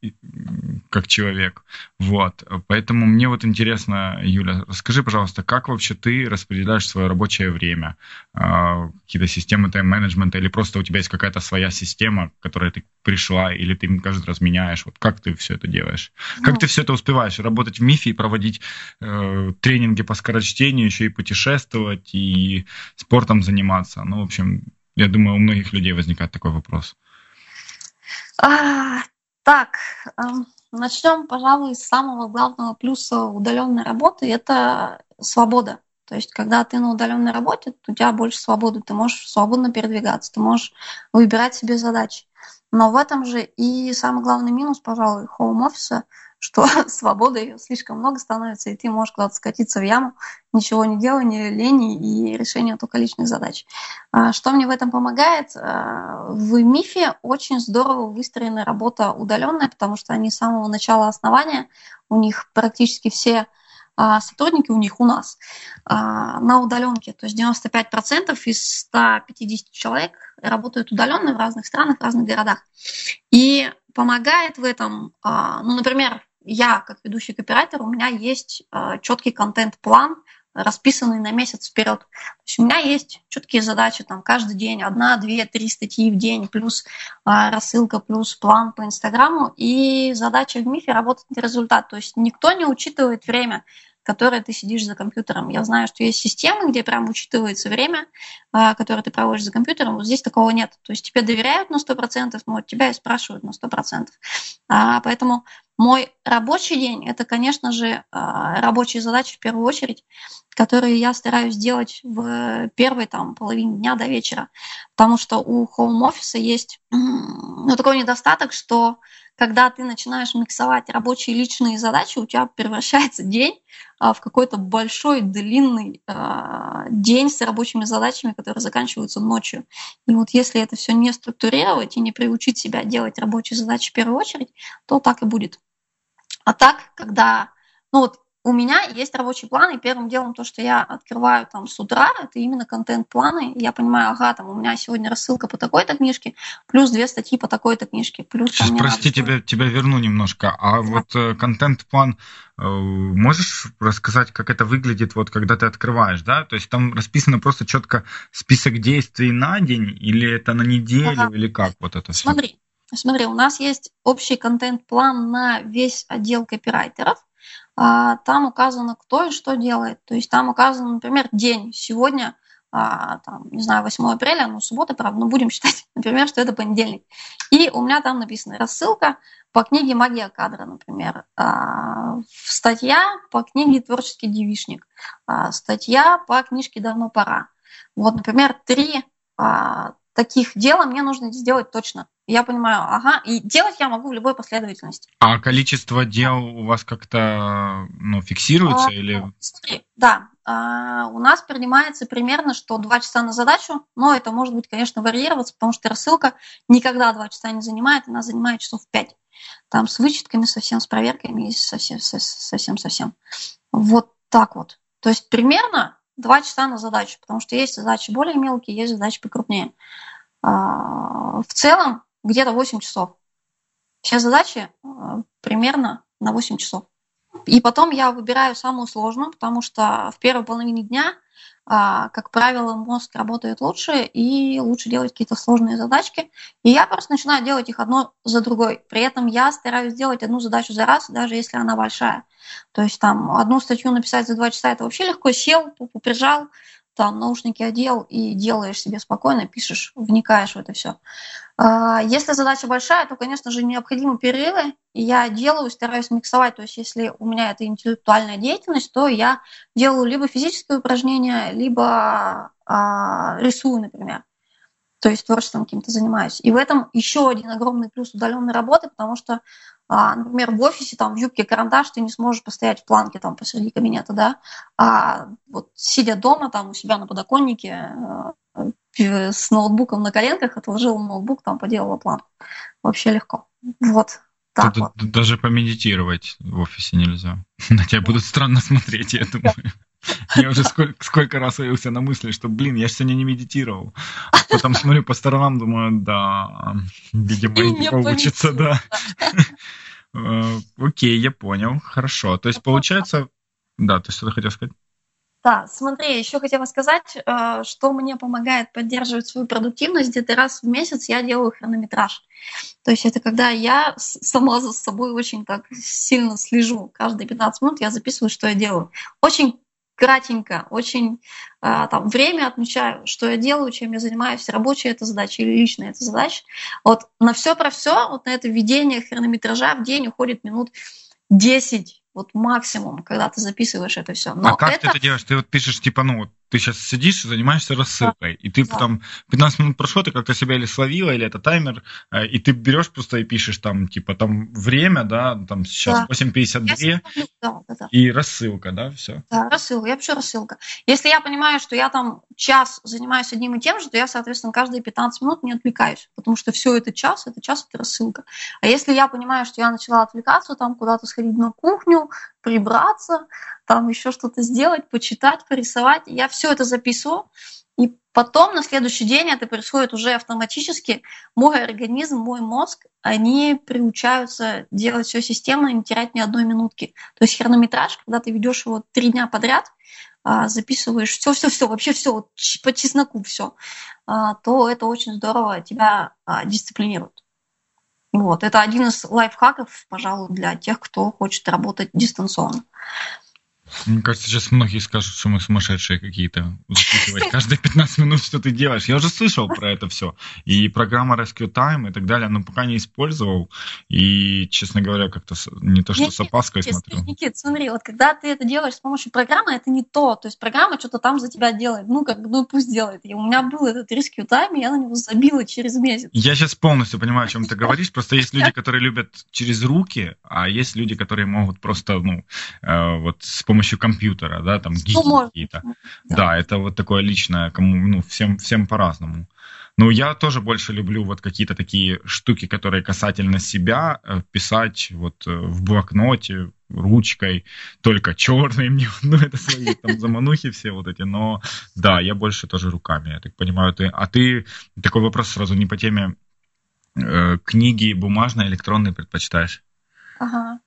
как человек. Вот. Поэтому мне вот интересно, Юля, расскажи, пожалуйста, как вообще ты распределяешь свое рабочее время? А, какие-то системы тайм-менеджмента или просто у тебя есть какая-то своя система, к которой ты пришла, или ты каждый раз меняешь? Вот как ты все это делаешь? Ну, как ты все это успеваешь? Работать в МИФе и проводить э, тренинги по скорочтению, еще и путешествовать, и спортом заниматься? Ну, в общем, я думаю, у многих людей возникает такой вопрос.
А, так, начнем, пожалуй, с самого главного плюса удаленной работы – это свобода. То есть, когда ты на удаленной работе, у тебя больше свободы, ты можешь свободно передвигаться, ты можешь выбирать себе задачи. Но в этом же и самый главный минус, пожалуй, хоум-офиса – что свободы ее слишком много становится, и ты можешь куда-то скатиться в яму, ничего не делания, лени и решения только личных задач. А, что мне в этом помогает? А, в МИФе очень здорово выстроена работа удаленная, потому что они с самого начала основания, у них практически все а, сотрудники у них у нас на удаленке. То есть 95% из 150 человек работают удаленно в разных странах, в разных городах. И помогает в этом, ну, например, я, как ведущий копирайтер, у меня есть э, четкий контент-план, расписанный на месяц вперед. То есть у меня есть четкие задачи, там каждый день одна, две, три статьи в день, плюс э, рассылка, плюс план по Инстаграму. И задача в МИФе работать на результат. То есть никто не учитывает время которое ты сидишь за компьютером. Я знаю, что есть системы, где прям учитывается время, а, которое ты проводишь за компьютером. Вот здесь такого нет. То есть тебе доверяют на 100%, но от тебя и спрашивают на 100%. А, поэтому мой рабочий день – это, конечно же, а, рабочие задачи в первую очередь, которые я стараюсь делать в первой там, половине дня до вечера. Потому что у хоум-офиса есть ну, такой недостаток, что когда ты начинаешь миксовать рабочие личные задачи, у тебя превращается день а, в какой-то большой, длинный а, день с рабочими задачами, которые заканчиваются ночью. И вот если это все не структурировать и не приучить себя делать рабочие задачи в первую очередь, то так и будет. А так, когда ну вот у меня есть рабочий план, и первым делом то, что я открываю там с утра, это именно контент-планы. Я понимаю, ага, там у меня сегодня рассылка по такой-то книжке, плюс две статьи по такой-то книжке. Плюс,
Сейчас, там, прости, надо... тебя, тебя верну немножко. А да. вот э, контент-план, э, можешь рассказать, как это выглядит, вот когда ты открываешь, да? То есть там расписано просто четко список действий на день, или это на неделю, ага. или как вот это
все? Смотри, смотри, у нас есть общий контент-план на весь отдел копирайтеров, там указано, кто и что делает. То есть там указан, например, день. Сегодня, а, там, не знаю, 8 апреля, ну, суббота, правда, но будем считать, например, что это понедельник. И у меня там написана рассылка по книге «Магия кадра», например. А, статья по книге «Творческий девишник». Статья по книжке «Давно пора». Вот, например, три таких дела мне нужно сделать точно. Я понимаю, ага, и делать я могу в любой последовательности.
А количество дел у вас как-то ну, фиксируется а, или?
Смотри, да, а, у нас принимается примерно, что два часа на задачу, но это может быть, конечно, варьироваться, потому что рассылка никогда два часа не занимает, она занимает часов пять. Там с вычетками, совсем с проверками и совсем-совсем. Вот так вот. То есть примерно два часа на задачу, потому что есть задачи более мелкие, есть задачи покрупнее. А, в целом где-то 8 часов. Все задачи а, примерно на 8 часов. И потом я выбираю самую сложную, потому что в первой половине дня, как правило, мозг работает лучше и лучше делать какие-то сложные задачки. И я просто начинаю делать их одно за другой. При этом я стараюсь сделать одну задачу за раз, даже если она большая. То есть там одну статью написать за два часа это вообще легко. Сел, прижал, там наушники одел и делаешь себе спокойно, пишешь, вникаешь в это все. А, если задача большая, то, конечно же, необходимы перерывы. Я делаю, стараюсь миксовать. То есть, если у меня это интеллектуальная деятельность, то я делаю либо физическое упражнение, либо а, рисую, например. То есть творчеством каким-то занимаюсь. И в этом еще один огромный плюс удаленной работы, потому что а, например, в офисе, там, в юбке карандаш ты не сможешь постоять в планке там посреди кабинета, да, а вот сидя дома там у себя на подоконнике э, с ноутбуком на коленках, отложил ноутбук, там поделала планку. Вообще легко. Вот. Так
вот. Даже помедитировать в офисе нельзя. На тебя будут странно смотреть, я думаю. Я уже сколько, сколько раз ловился на мысли, что, блин, я же сегодня не медитировал. А потом смотрю по сторонам, думаю, да, видимо, не получится, да. Э, окей, я понял, хорошо. То есть, получается, да, ты что-то хотел сказать?
Да, смотри, еще хотела сказать, э, что мне помогает поддерживать свою продуктивность. Где-то раз в месяц я делаю хронометраж. То есть это когда я сама за собой очень так сильно слежу. Каждые 15 минут я записываю, что я делаю. Очень кратенько, очень а, там, время отмечаю, что я делаю, чем я занимаюсь, рабочая это задача или личная это задача. Вот на все про все, вот на это введение хронометража в день уходит минут 10 вот максимум, когда ты записываешь это все.
Но а как это... ты это делаешь? Ты вот пишешь, типа, ну, ты сейчас сидишь, занимаешься рассылкой, да. и ты да. там 15 минут прошло, ты как-то себя или словила, или это таймер, э, и ты берешь просто и пишешь там, типа, там время, да, там сейчас да. 8.52, да, да, да. и рассылка, да, все.
Да, рассылка, я пишу рассылка. Если я понимаю, что я там час занимаюсь одним и тем же, то я, соответственно, каждые 15 минут не отвлекаюсь, потому что все это час, это час, это рассылка. А если я понимаю, что я начала отвлекаться, там куда-то сходить на кухню, прибраться, там еще что-то сделать, почитать, порисовать. Я все это записываю, и потом на следующий день это происходит уже автоматически. Мой организм, мой мозг, они приучаются делать все системно и не терять ни одной минутки. То есть хронометраж, когда ты ведешь его три дня подряд, а, записываешь все-все-все, вообще все, вот по чесноку все, а, то это очень здорово тебя а, дисциплинирует. Вот, это один из лайфхаков, пожалуй, для тех, кто хочет работать дистанционно.
Мне кажется, сейчас многие скажут, что мы сумасшедшие какие-то. Записывать каждые 15 минут, что ты делаешь. Я уже слышал про это все. И программа Rescue Time и так далее, но пока не использовал. И, честно говоря, как-то не то, что Никит, с опаской Никит, смотрю.
Никит, смотри, вот когда ты это делаешь с помощью программы, это не то. То есть программа что-то там за тебя делает. Ну, как ну пусть делает. И у меня был этот Rescue Time, и я на него забила через месяц.
Я сейчас полностью понимаю, о чем ты говоришь. Просто есть люди, которые любят через руки, а есть люди, которые могут просто, ну, э, вот с помощью помощью компьютера, да, там гики ну, какие-то. Да. да, это вот такое личное, кому, ну, всем, всем по-разному. Но я тоже больше люблю вот какие-то такие штуки, которые касательно себя, э, писать вот э, в блокноте, ручкой, только черной мне, ну, это свои там заманухи все вот эти, но да, я больше тоже руками, я так понимаю. Ты, а ты, такой вопрос сразу не по теме, э, книги бумажные, электронные предпочитаешь?
Ага.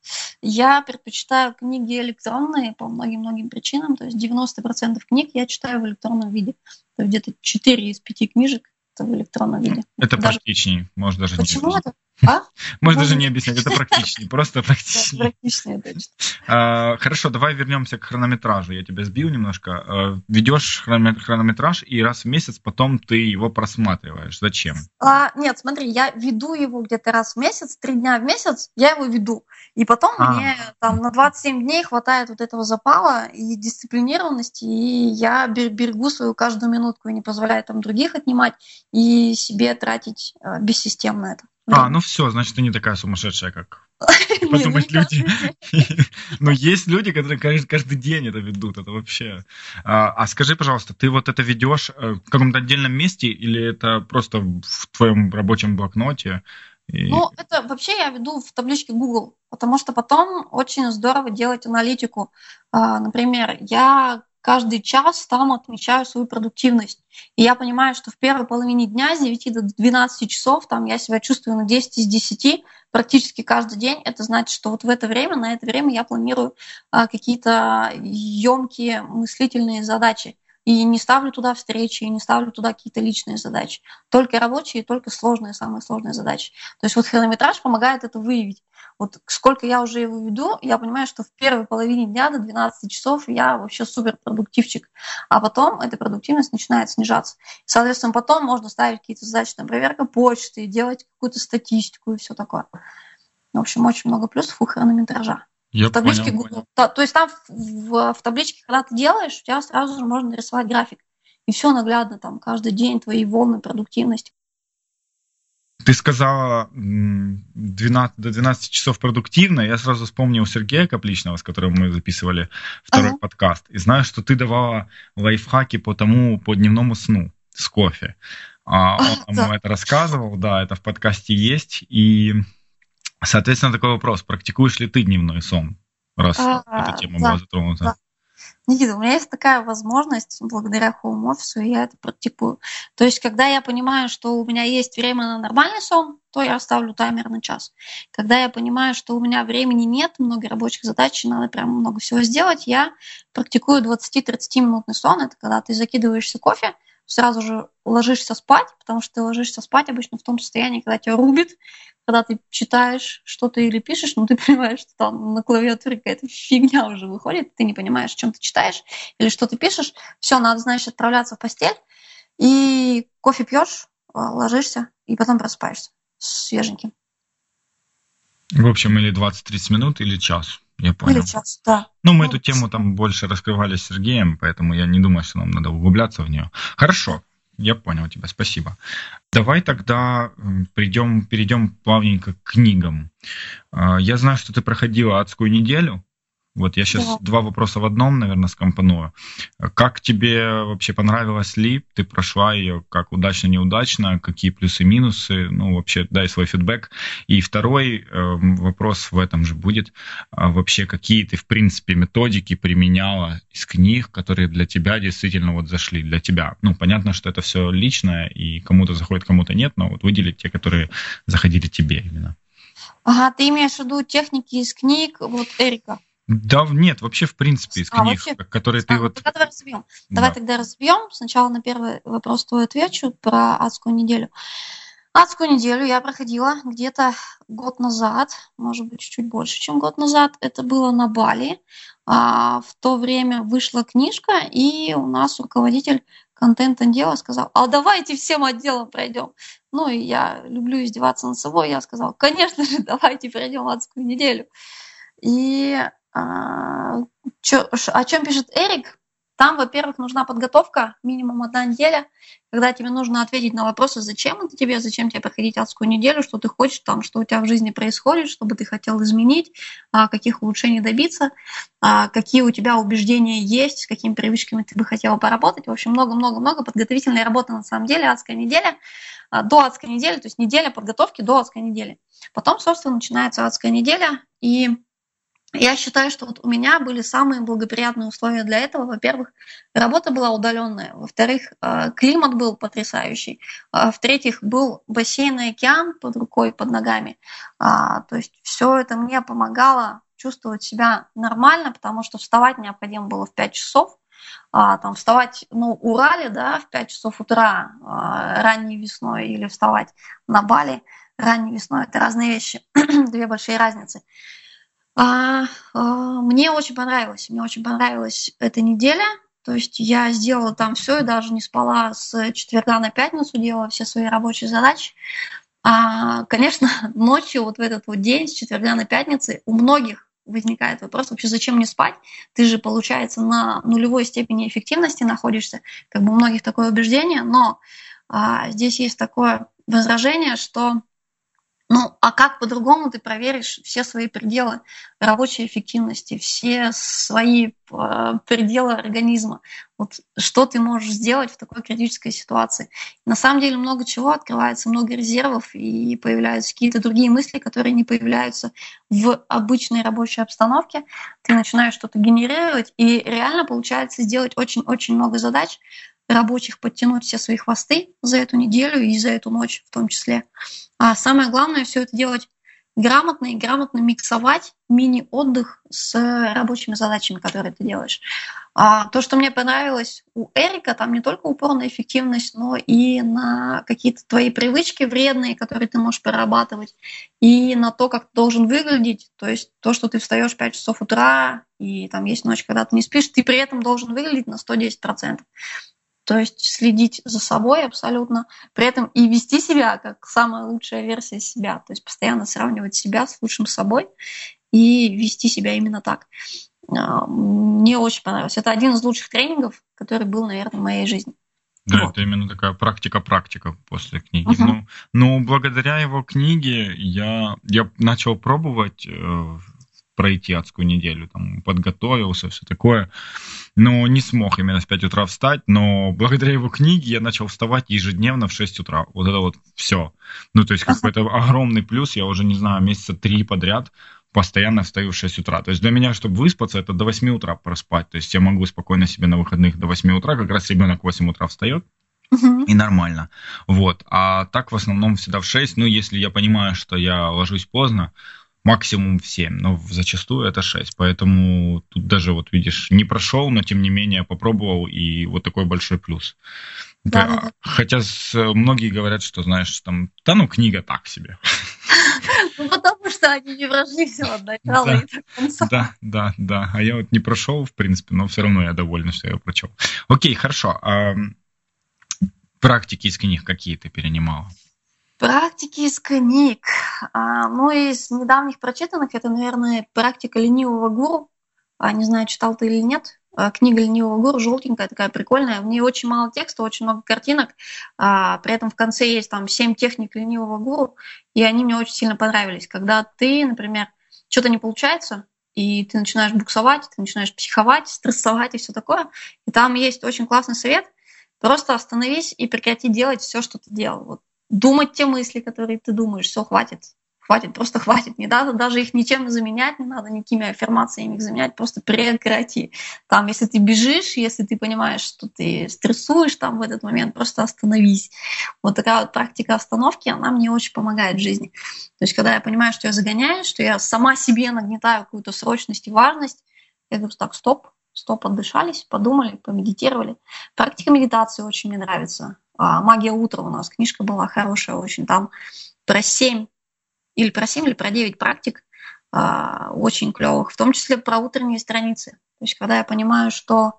Я предпочитаю книги электронные по многим-многим причинам. То есть 90% книг я читаю в электронном виде. То есть где-то 4 из 5 книжек это в электронном виде.
Это даже... практичнее, может даже
Почему
не
это? А?
Можно даже не объяснять, это практичнее, просто практичнее. Практичнее, точно. А, хорошо, давай вернемся к хронометражу. Я тебя сбил немножко. А, ведешь хронометраж, и раз в месяц потом ты его просматриваешь. Зачем?
А, нет, смотри, я веду его где-то раз в месяц, три дня в месяц, я его веду. И потом а. мне там на 27 дней хватает вот этого запала и дисциплинированности, и я берегу свою каждую минутку и не позволяю там других отнимать и себе тратить бессистемно это.
А, ну все, значит, ты не такая сумасшедшая, как подумать люди. Но есть люди, которые каждый день это ведут, это вообще. А, а скажи, пожалуйста, ты вот это ведешь э, в каком-то отдельном месте или это просто в твоем рабочем блокноте?
Ну, это вообще я веду в табличке Google, потому что потом очень здорово делать аналитику. А, например, я каждый час там отмечаю свою продуктивность. И я понимаю, что в первой половине дня с 9 до 12 часов там я себя чувствую на 10 из 10 практически каждый день. Это значит, что вот в это время, на это время я планирую а, какие-то емкие мыслительные задачи. И не ставлю туда встречи, и не ставлю туда какие-то личные задачи. Только рабочие, только сложные, самые сложные задачи. То есть вот хронометраж помогает это выявить. Вот сколько я уже его веду, я понимаю, что в первой половине дня до 12 часов я вообще супер продуктивчик. А потом эта продуктивность начинает снижаться. Соответственно, потом можно ставить какие-то задачи, там, проверка почты, делать какую-то статистику и все такое. В общем, очень много плюсов у хронометража.
Я в табличке
понял, Google. Понял. Да, то есть там в, в, табличке, когда ты делаешь, у тебя сразу же можно нарисовать график. И все наглядно, там, каждый день твои волны продуктивности.
Ты сказала 12, до 12 часов продуктивно. Я сразу вспомнил Сергея Капличного, с которым мы записывали второй ага. подкаст. И знаю, что ты давала лайфхаки по тому, по дневному сну с кофе. А, он нам это рассказывал, да, это в подкасте есть. И, соответственно, такой вопрос. Практикуешь ли ты дневной сон? Раз а, эта тема да, была затронута. Да.
Никита, у меня есть такая возможность благодаря хоум-офису, и я это практикую. То есть, когда я понимаю, что у меня есть время на нормальный сон, то я ставлю таймер на час. Когда я понимаю, что у меня времени нет, много рабочих задач, надо прям много всего сделать, я практикую 20-30 минутный сон. Это когда ты закидываешься кофе, сразу же ложишься спать, потому что ты ложишься спать обычно в том состоянии, когда тебя рубит, когда ты читаешь что-то или пишешь, ну ты понимаешь, что там на клавиатуре какая-то фигня уже выходит, ты не понимаешь, чем ты читаешь или что ты пишешь. Все, надо, значит, отправляться в постель, и кофе пьешь, а, ложишься, и потом просыпаешься свеженьким.
В общем, или 20-30 минут, или час. Я понял. Или час, да. Ну, мы ну, эту тему там больше раскрывали с Сергеем, поэтому я не думаю, что нам надо углубляться в нее. Хорошо, я понял тебя, спасибо. Давай тогда придем, перейдем плавненько к книгам. А, я знаю, что ты проходила адскую неделю. Вот я сейчас да. два вопроса в одном, наверное, скомпоную. Как тебе вообще понравилась ли? Ты прошла ее как удачно, неудачно? Какие плюсы, минусы? Ну, вообще, дай свой фидбэк. И второй э, вопрос в этом же будет. А вообще, какие ты, в принципе, методики применяла из книг, которые для тебя действительно вот зашли, для тебя? Ну, понятно, что это все личное, и кому-то заходит, кому-то нет, но вот выделить те, которые заходили тебе именно.
Ага, ты имеешь в виду техники из книг вот Эрика?
Да, нет, вообще в принципе из а, книг, вообще, которые а, ты вот...
Тогда давай разбьем. Да. Давай тогда разбьем. Сначала на первый вопрос твой отвечу про адскую неделю. Адскую неделю я проходила где-то год назад, может быть, чуть-чуть больше, чем год назад. Это было на Бали. А, в то время вышла книжка, и у нас руководитель контент-отдела сказал, а давайте всем отделам пройдем. Ну, и я люблю издеваться над собой, я сказала, конечно же, давайте пройдем адскую неделю. И а, чё, о чем пишет Эрик? Там, во-первых, нужна подготовка, минимум одна неделя, когда тебе нужно ответить на вопросы, зачем это тебе, зачем тебе проходить адскую неделю, что ты хочешь, там, что у тебя в жизни происходит, что бы ты хотел изменить, а, каких улучшений добиться, а, какие у тебя убеждения есть, с какими привычками ты бы хотела поработать. В общем, много-много-много подготовительной работы на самом деле, адская неделя, до адской недели, то есть неделя подготовки до адской недели. Потом, собственно, начинается адская неделя, и я считаю, что вот у меня были самые благоприятные условия для этого. Во-первых, работа была удаленная. Во-вторых, э, климат был потрясающий. А в-третьих, был бассейн и океан под рукой, под ногами. А, то есть все это мне помогало чувствовать себя нормально, потому что вставать необходимо было в 5 часов. А, там вставать ну, Урале да, в 5 часов утра ранней весной или вставать на Бали ранней весной. Это разные вещи, две большие разницы. А, а, мне очень понравилось, мне очень понравилась эта неделя. То есть я сделала там все, и даже не спала с четверга на пятницу, делала все свои рабочие задачи. А, конечно, ночью, вот в этот вот день, с четверга на пятницу, у многих возникает вопрос, вообще зачем мне спать? Ты же, получается, на нулевой степени эффективности находишься. Как бы у многих такое убеждение, но а, здесь есть такое возражение, что ну, а как по-другому ты проверишь все свои пределы рабочей эффективности, все свои э, пределы организма? Вот что ты можешь сделать в такой критической ситуации? На самом деле много чего открывается, много резервов, и появляются какие-то другие мысли, которые не появляются в обычной рабочей обстановке. Ты начинаешь что-то генерировать, и реально получается сделать очень-очень много задач, рабочих подтянуть все свои хвосты за эту неделю и за эту ночь в том числе. А самое главное все это делать грамотно и грамотно миксовать мини-отдых с рабочими задачами, которые ты делаешь. А то, что мне понравилось у Эрика, там не только упор на эффективность, но и на какие-то твои привычки вредные, которые ты можешь перерабатывать, и на то, как ты должен выглядеть. То есть то, что ты встаешь в 5 часов утра, и там есть ночь, когда ты не спишь, ты при этом должен выглядеть на 110% то есть следить за собой абсолютно, при этом и вести себя как самая лучшая версия себя, то есть постоянно сравнивать себя с лучшим собой и вести себя именно так. А, мне очень понравилось. Это один из лучших тренингов, который был, наверное, в моей жизни.
Да, вот. это именно такая практика-практика после книги. Угу. Ну, ну, благодаря его книге я, я начал пробовать э, пройти адскую неделю, там, подготовился, все такое. Но не смог именно в 5 утра встать, но благодаря его книге я начал вставать ежедневно в 6 утра. Вот это вот все. Ну, то есть какой-то огромный плюс, я уже, не знаю, месяца три подряд постоянно встаю в 6 утра. То есть для меня, чтобы выспаться, это до 8 утра проспать. То есть я могу спокойно себе на выходных до 8 утра, как раз ребенок в 8 утра встает, Uh-huh. И нормально. Вот. А так в основном всегда в 6. Ну, если я понимаю, что я ложусь поздно, максимум в 7, но зачастую это 6. Поэтому тут даже, вот видишь, не прошел, но тем не менее попробовал, и вот такой большой плюс. Да, да. Хотя с, многие говорят, что, знаешь, там, да ну, книга так себе.
Ну, потому что они не прошли все от начала
и до конца. Да, да, да. А я вот не прошел, в принципе, но все равно я доволен, что я его прочел. Окей, хорошо. А практики из книг какие ты перенимала?
Практики из книг. А, ну, из недавних прочитанных это, наверное, практика ленивого гуру. А, не знаю, читал ты или нет. А, книга ленивого гуру желтенькая, такая прикольная. В ней очень мало текста, очень много картинок. При этом в конце есть там семь техник ленивого гуру, и они мне очень сильно понравились. Когда ты, например, что-то не получается, и ты начинаешь буксовать, ты начинаешь психовать, стрессовать и все такое. И там есть очень классный совет. Просто остановись и прекрати делать все, что ты делал. Вот думать те мысли, которые ты думаешь, все, хватит, хватит, просто хватит. Не надо даже их ничем заменять, не надо никакими аффирмациями их заменять, просто прекрати. Там, если ты бежишь, если ты понимаешь, что ты стрессуешь там в этот момент, просто остановись. Вот такая вот практика остановки, она мне очень помогает в жизни. То есть, когда я понимаю, что я загоняю, что я сама себе нагнетаю какую-то срочность и важность, я говорю, так, стоп, стоп, отдышались, подумали, помедитировали. Практика медитации очень мне нравится. А, «Магия утра» у нас книжка была хорошая очень. Там про 7 или про 7, или про 9 практик а, очень клевых, в том числе про утренние страницы. То есть когда я понимаю, что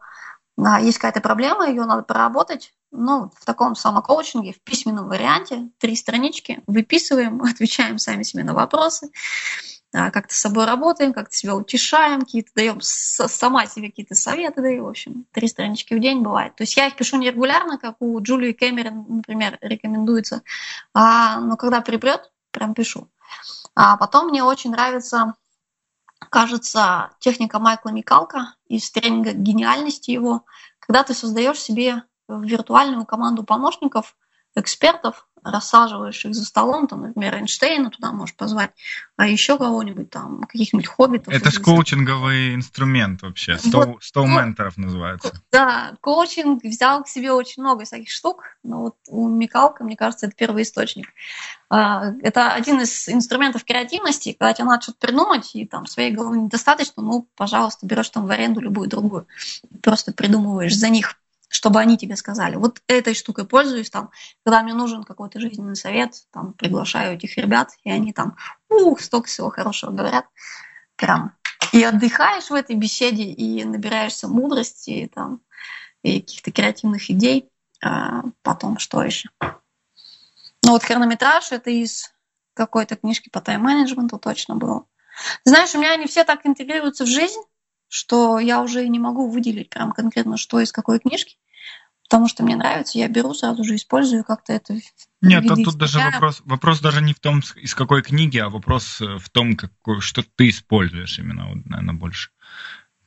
а, есть какая-то проблема, ее надо проработать, ну, в таком самокоучинге, в письменном варианте, три странички, выписываем, отвечаем сами себе на вопросы, как-то с собой работаем, как-то себя утешаем, какие-то даем, сама себе какие-то советы даю, в общем, три странички в день бывает. То есть я их пишу не регулярно, как у Джулии Кэмерон, например, рекомендуется, а, но когда припрет, прям пишу. А потом мне очень нравится, кажется, техника Майкла Микалка из тренинга гениальности его, когда ты создаешь себе виртуальную команду помощников, экспертов, рассаживаешь их за столом, там, например, Эйнштейна туда можешь позвать, а еще кого-нибудь там, каких-нибудь хоббитов.
Это же коучинговый инструмент вообще, 100, вот, 100 ну, менторов называется.
Да, коучинг взял к себе очень много всяких штук, но вот у Микалка, мне кажется, это первый источник. А, это один из инструментов креативности, когда тебе надо что-то придумать, и там своей головы недостаточно, ну, пожалуйста, берешь там в аренду любую другую, просто придумываешь за них чтобы они тебе сказали. Вот этой штукой пользуюсь, там, когда мне нужен какой-то жизненный совет, там, приглашаю этих ребят, и они там, ух, столько всего хорошего говорят. Прям. И отдыхаешь в этой беседе, и набираешься мудрости, и, там, и каких-то креативных идей. А потом что еще? Ну вот хронометраж это из какой-то книжки по тайм-менеджменту точно было. Знаешь, у меня они все так интегрируются в жизнь, что я уже не могу выделить прям конкретно, что из какой книжки, потому что мне нравится, я беру сразу же, использую как-то это.
Нет, а тут даже вопрос, вопрос даже не в том, из какой книги, а вопрос э, в том, какой, что ты используешь именно, вот, наверное, больше.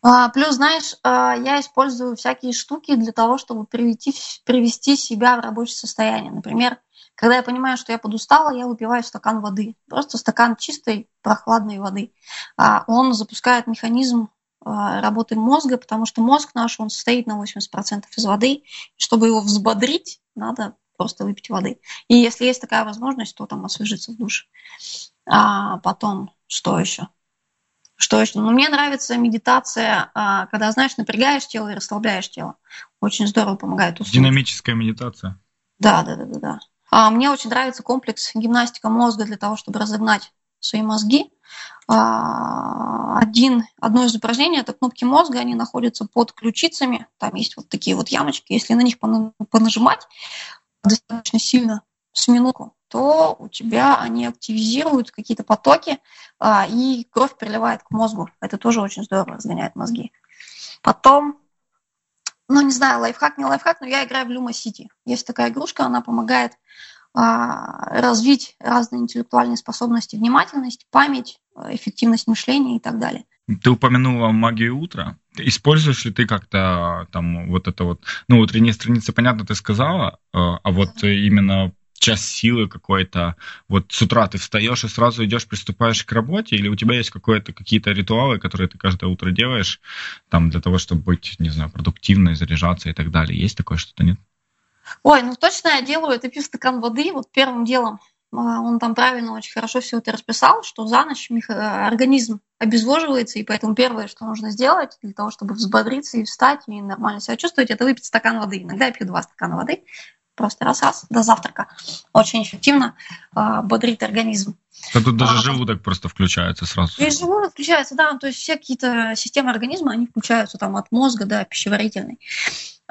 А, плюс, знаешь, а, я использую всякие штуки для того, чтобы привести, привести себя в рабочее состояние. Например, когда я понимаю, что я подустала, я выпиваю стакан воды. Просто стакан чистой, прохладной воды. А, он запускает механизм работы мозга, потому что мозг наш, он состоит на 80% из воды. Чтобы его взбодрить, надо просто выпить воды. И если есть такая возможность, то там освежиться в душе. А потом, что еще? Что еще? Ну, мне нравится медитация, а, когда, знаешь, напрягаешь тело и расслабляешь тело. Очень здорово помогает
уснуть. Динамическая медитация.
Да, да, да, да, да. А мне очень нравится комплекс гимнастика мозга для того, чтобы разогнать свои мозги. А, один, одно из упражнений – это кнопки мозга, они находятся под ключицами, там есть вот такие вот ямочки, если на них понажимать достаточно сильно с минутку, то у тебя они активизируют какие-то потоки, а, и кровь приливает к мозгу. Это тоже очень здорово разгоняет мозги. Потом ну, не знаю, лайфхак, не лайфхак, но я играю в Luma City. Есть такая игрушка, она помогает развить разные интеллектуальные способности, внимательность, память, эффективность мышления и так далее.
Ты упомянула магию утра. Используешь ли ты как-то там вот это вот, ну, утренние страницы, понятно, ты сказала, а, а вот именно час силы какой-то. Вот с утра ты встаешь и сразу идешь, приступаешь к работе, или у тебя есть какое-то, какие-то ритуалы, которые ты каждое утро делаешь, там, для того, чтобы быть, не знаю, продуктивной, заряжаться и так далее. Есть такое что-то, нет?
Ой, ну точно я делаю, это пью стакан воды, вот первым делом а, он там правильно очень хорошо все это расписал, что за ночь организм обезвоживается, и поэтому первое, что нужно сделать для того, чтобы взбодриться и встать и нормально себя чувствовать, это выпить стакан воды. Иногда я пью два стакана воды, просто раз раз до завтрака. Очень эффективно э, бодрит организм.
Да тут даже а, желудок просто включается сразу.
И желудок включается, да, то есть все какие-то системы организма, они включаются там от мозга до пищеварительной.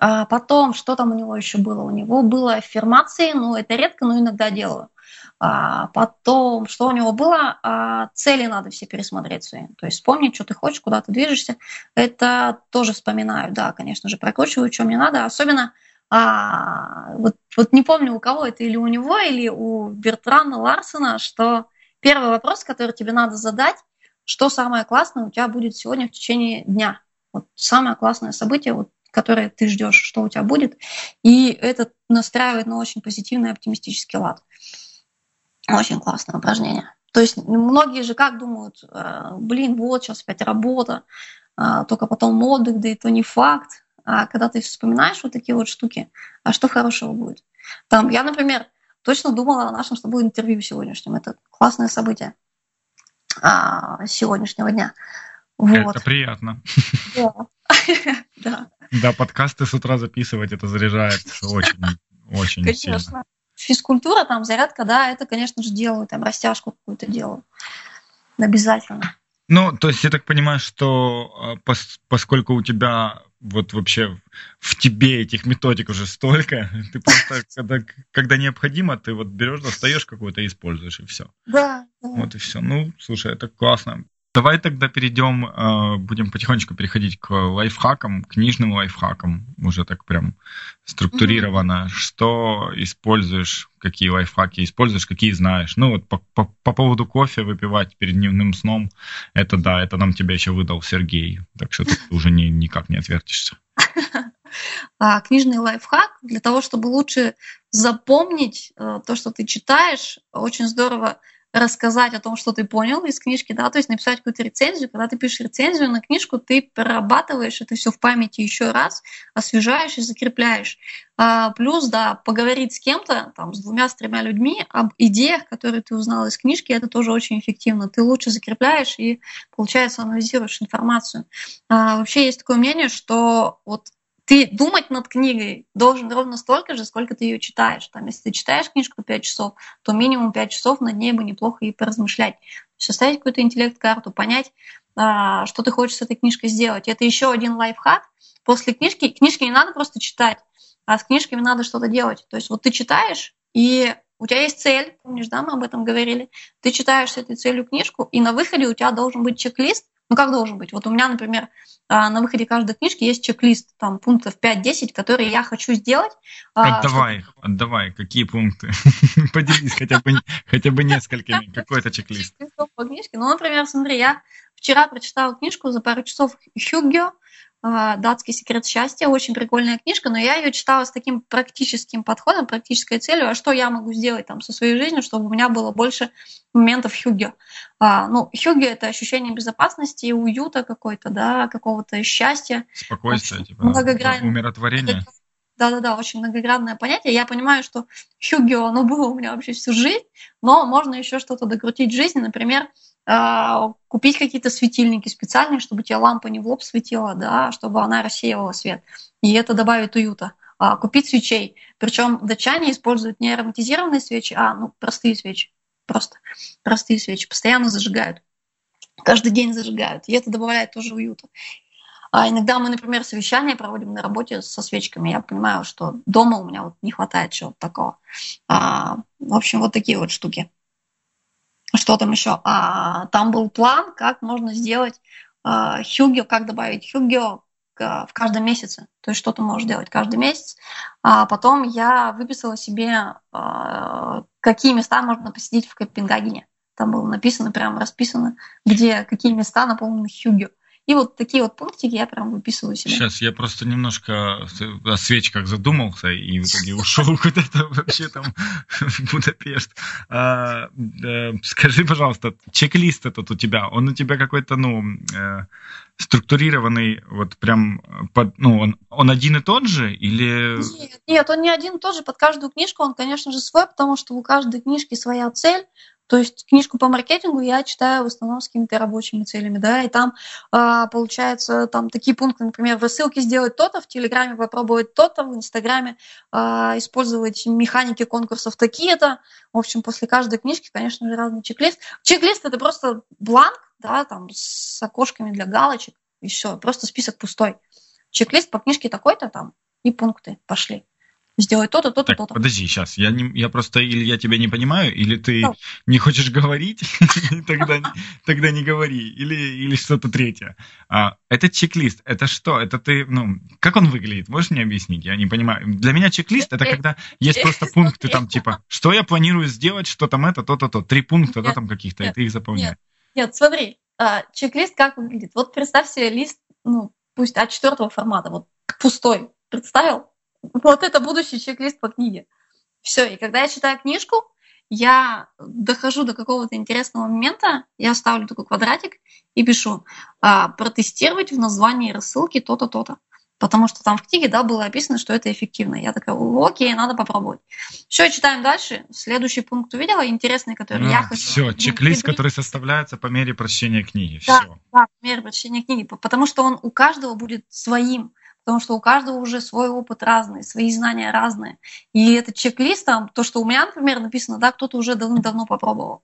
А потом, что там у него еще было? У него было аффирмации, ну это редко, но иногда делаю. А потом, что у него было? А, цели надо все пересмотреть свои. То есть вспомнить, что ты хочешь, куда ты движешься. Это тоже вспоминаю, да, конечно же, прокручиваю, что мне надо. Особенно а, вот, вот не помню, у кого это, или у него, или у Бертрана Ларсона, что первый вопрос, который тебе надо задать, что самое классное у тебя будет сегодня в течение дня. Вот самое классное событие, вот, которое ты ждешь, что у тебя будет. И это настраивает на очень позитивный, оптимистический лад. Очень классное упражнение. То есть многие же как думают, «А, блин, вот сейчас опять работа, а, только потом отдых, да и то не факт. А когда ты вспоминаешь вот такие вот штуки, а что хорошего будет? Там, я, например, точно думала о нашем с тобой интервью сегодняшнем. Это классное событие а, сегодняшнего дня.
Вот. Это приятно.
Да. да.
Да, подкасты с утра записывать, это заряжает очень, очень Конечно. Сильно.
Физкультура, там, зарядка, да, это, конечно же, делаю, там, растяжку какую-то делаю. Обязательно.
Ну, то есть я так понимаю, что а, поскольку у тебя вот вообще в тебе этих методик уже столько, ты просто, когда, когда необходимо, ты вот берешь, достаешь какую-то и используешь, и все.
Да, да.
Вот и все. Ну, слушай, это классно. Давай тогда перейдем, э, будем потихонечку переходить к лайфхакам, книжным лайфхакам, уже так прям структурированно. Mm-hmm. Что используешь, какие лайфхаки используешь, какие знаешь. Ну вот по, по, по поводу кофе выпивать перед дневным сном, это да, это нам тебя еще выдал Сергей, так что ты уже не, никак не отвертишься.
А, книжный лайфхак для того, чтобы лучше запомнить э, то, что ты читаешь, очень здорово рассказать о том, что ты понял из книжки, да, то есть написать какую-то рецензию. Когда ты пишешь рецензию на книжку, ты прорабатываешь это все в памяти еще раз, освежаешь и закрепляешь. А, плюс, да, поговорить с кем-то, там, с двумя, с тремя людьми об идеях, которые ты узнал из книжки, это тоже очень эффективно. Ты лучше закрепляешь и, получается, анализируешь информацию. А, вообще есть такое мнение, что вот ты думать над книгой должен ровно столько же, сколько ты ее читаешь. Там, если ты читаешь книжку 5 часов, то минимум 5 часов над ней бы неплохо и поразмышлять. То есть составить какую-то интеллект-карту, понять, а, что ты хочешь с этой книжкой сделать. Это еще один лайфхак. После книжки, книжки не надо просто читать, а с книжками надо что-то делать. То есть вот ты читаешь, и у тебя есть цель, помнишь, да, мы об этом говорили. Ты читаешь с этой целью книжку, и на выходе у тебя должен быть чек-лист, ну, как должен быть? Вот у меня, например, а, на выходе каждой книжки есть чек-лист там, пунктов 5-10, которые я хочу сделать.
А, отдавай, чтобы... отдавай, какие пункты? Поделись хотя бы, хотя бы несколькими, какой это чек-лист.
По книжке. Ну, например, смотри, я вчера прочитала книжку за пару часов Хюггё, а, «Датский секрет счастья». Очень прикольная книжка, но я ее читала с таким практическим подходом, практической целью, а что я могу сделать там со своей жизнью, чтобы у меня было больше моментов хюги. А, ну, хюги — это ощущение безопасности уюта какой-то, да, какого-то счастья.
Спокойствие, типа, умиротворение.
Да-да-да, очень многогранное понятие. Я понимаю, что хюгио, оно было у меня вообще всю жизнь, но можно еще что-то докрутить в жизни. Например, купить какие-то светильники специальные, чтобы тебе лампа не в лоб светила, да, чтобы она рассеивала свет. И это добавит уюта. А, купить свечей. Причем датчане используют не ароматизированные свечи, а ну, простые свечи. Просто простые свечи. Постоянно зажигают. Каждый день зажигают. И это добавляет тоже уюта. А иногда мы, например, совещания проводим на работе со свечками. Я понимаю, что дома у меня вот не хватает чего-то такого. А, в общем, вот такие вот штуки что там еще? А, там был план, как можно сделать а, Хюгио, как добавить Хюгио в каждом месяце. То есть что ты можешь делать каждый месяц. А потом я выписала себе, а, какие места можно посетить в Копенгагене. Там было написано, прям расписано, где какие места наполнены хюгю. И вот такие вот пунктики я прям выписываю себе.
Сейчас я просто немножко о свечках задумался и в итоге ушел куда-то вообще там в Будапешт. А, э, скажи, пожалуйста, чек-лист этот у тебя, он у тебя какой-то, ну, э, структурированный, вот прям, под, ну, он, он один и тот же или...
Нет, нет, он не один и тот же, под каждую книжку он, конечно же, свой, потому что у каждой книжки своя цель, то есть книжку по маркетингу я читаю в основном с какими-то рабочими целями, да, и там а, получается там такие пункты, например, в рассылке сделать то-то, в Телеграме попробовать то-то, в Инстаграме а, использовать механики конкурсов такие-то. В общем, после каждой книжки, конечно же, разный чек-лист. Чек-лист это просто бланк, да, там с окошками для галочек, и все, просто список пустой. Чек-лист по книжке такой-то там, и пункты пошли сделай то-то, то-то, то-то.
Подожди, сейчас. Я, не, я просто или я тебя не понимаю, или ты да. не хочешь говорить, тогда, тогда не говори, или, или что-то третье. А, это чек-лист. Это что? Это ты, ну, как он выглядит? Можешь мне объяснить? Я не понимаю. Для меня чек-лист это когда есть просто пункты там типа, что я планирую сделать, что там это, то-то, то. Три пункта, да, там каких-то, и ты их заполняешь.
Нет, смотри, а, чек-лист как выглядит? Вот представь себе лист, ну, пусть А4 формата, вот пустой. Представил? Вот это будущий чек-лист по книге. Все, и когда я читаю книжку, я дохожу до какого-то интересного момента, я ставлю такой квадратик и пишу а, протестировать в названии рассылки то-то, то-то. Потому что там в книге да, было описано, что это эффективно. Я такая, окей, надо попробовать. Все, читаем дальше. Следующий пункт увидела, интересный, который а, я хочу.
Все, чек-лист, который составляется по мере прочтения книги.
Да, все. да, по мере прочтения книги. Потому что он у каждого будет своим потому что у каждого уже свой опыт разный, свои знания разные. И этот чек-лист, там, то, что у меня, например, написано, да, кто-то уже давно-давно попробовал.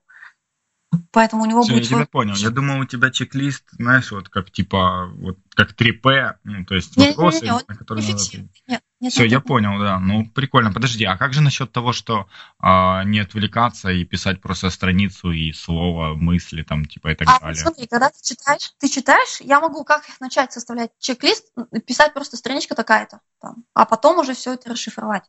Поэтому у него
Все,
будет
я свой... тебя понял. Я думал, у тебя чек-лист, знаешь, вот как типа, вот как 3П, ну, то есть не, вопросы, не, не, не, на которые надо... Нет, нет, Все, нет, я нет. понял, да. Ну, прикольно. Подожди, а как же насчет того, что а, не отвлекаться и писать просто страницу и слово, мысли там, типа и так а, далее?
Смотри, когда ты читаешь, ты читаешь, я могу как начать составлять чек-лист, писать просто страничка такая-то, там, а потом уже все это расшифровать.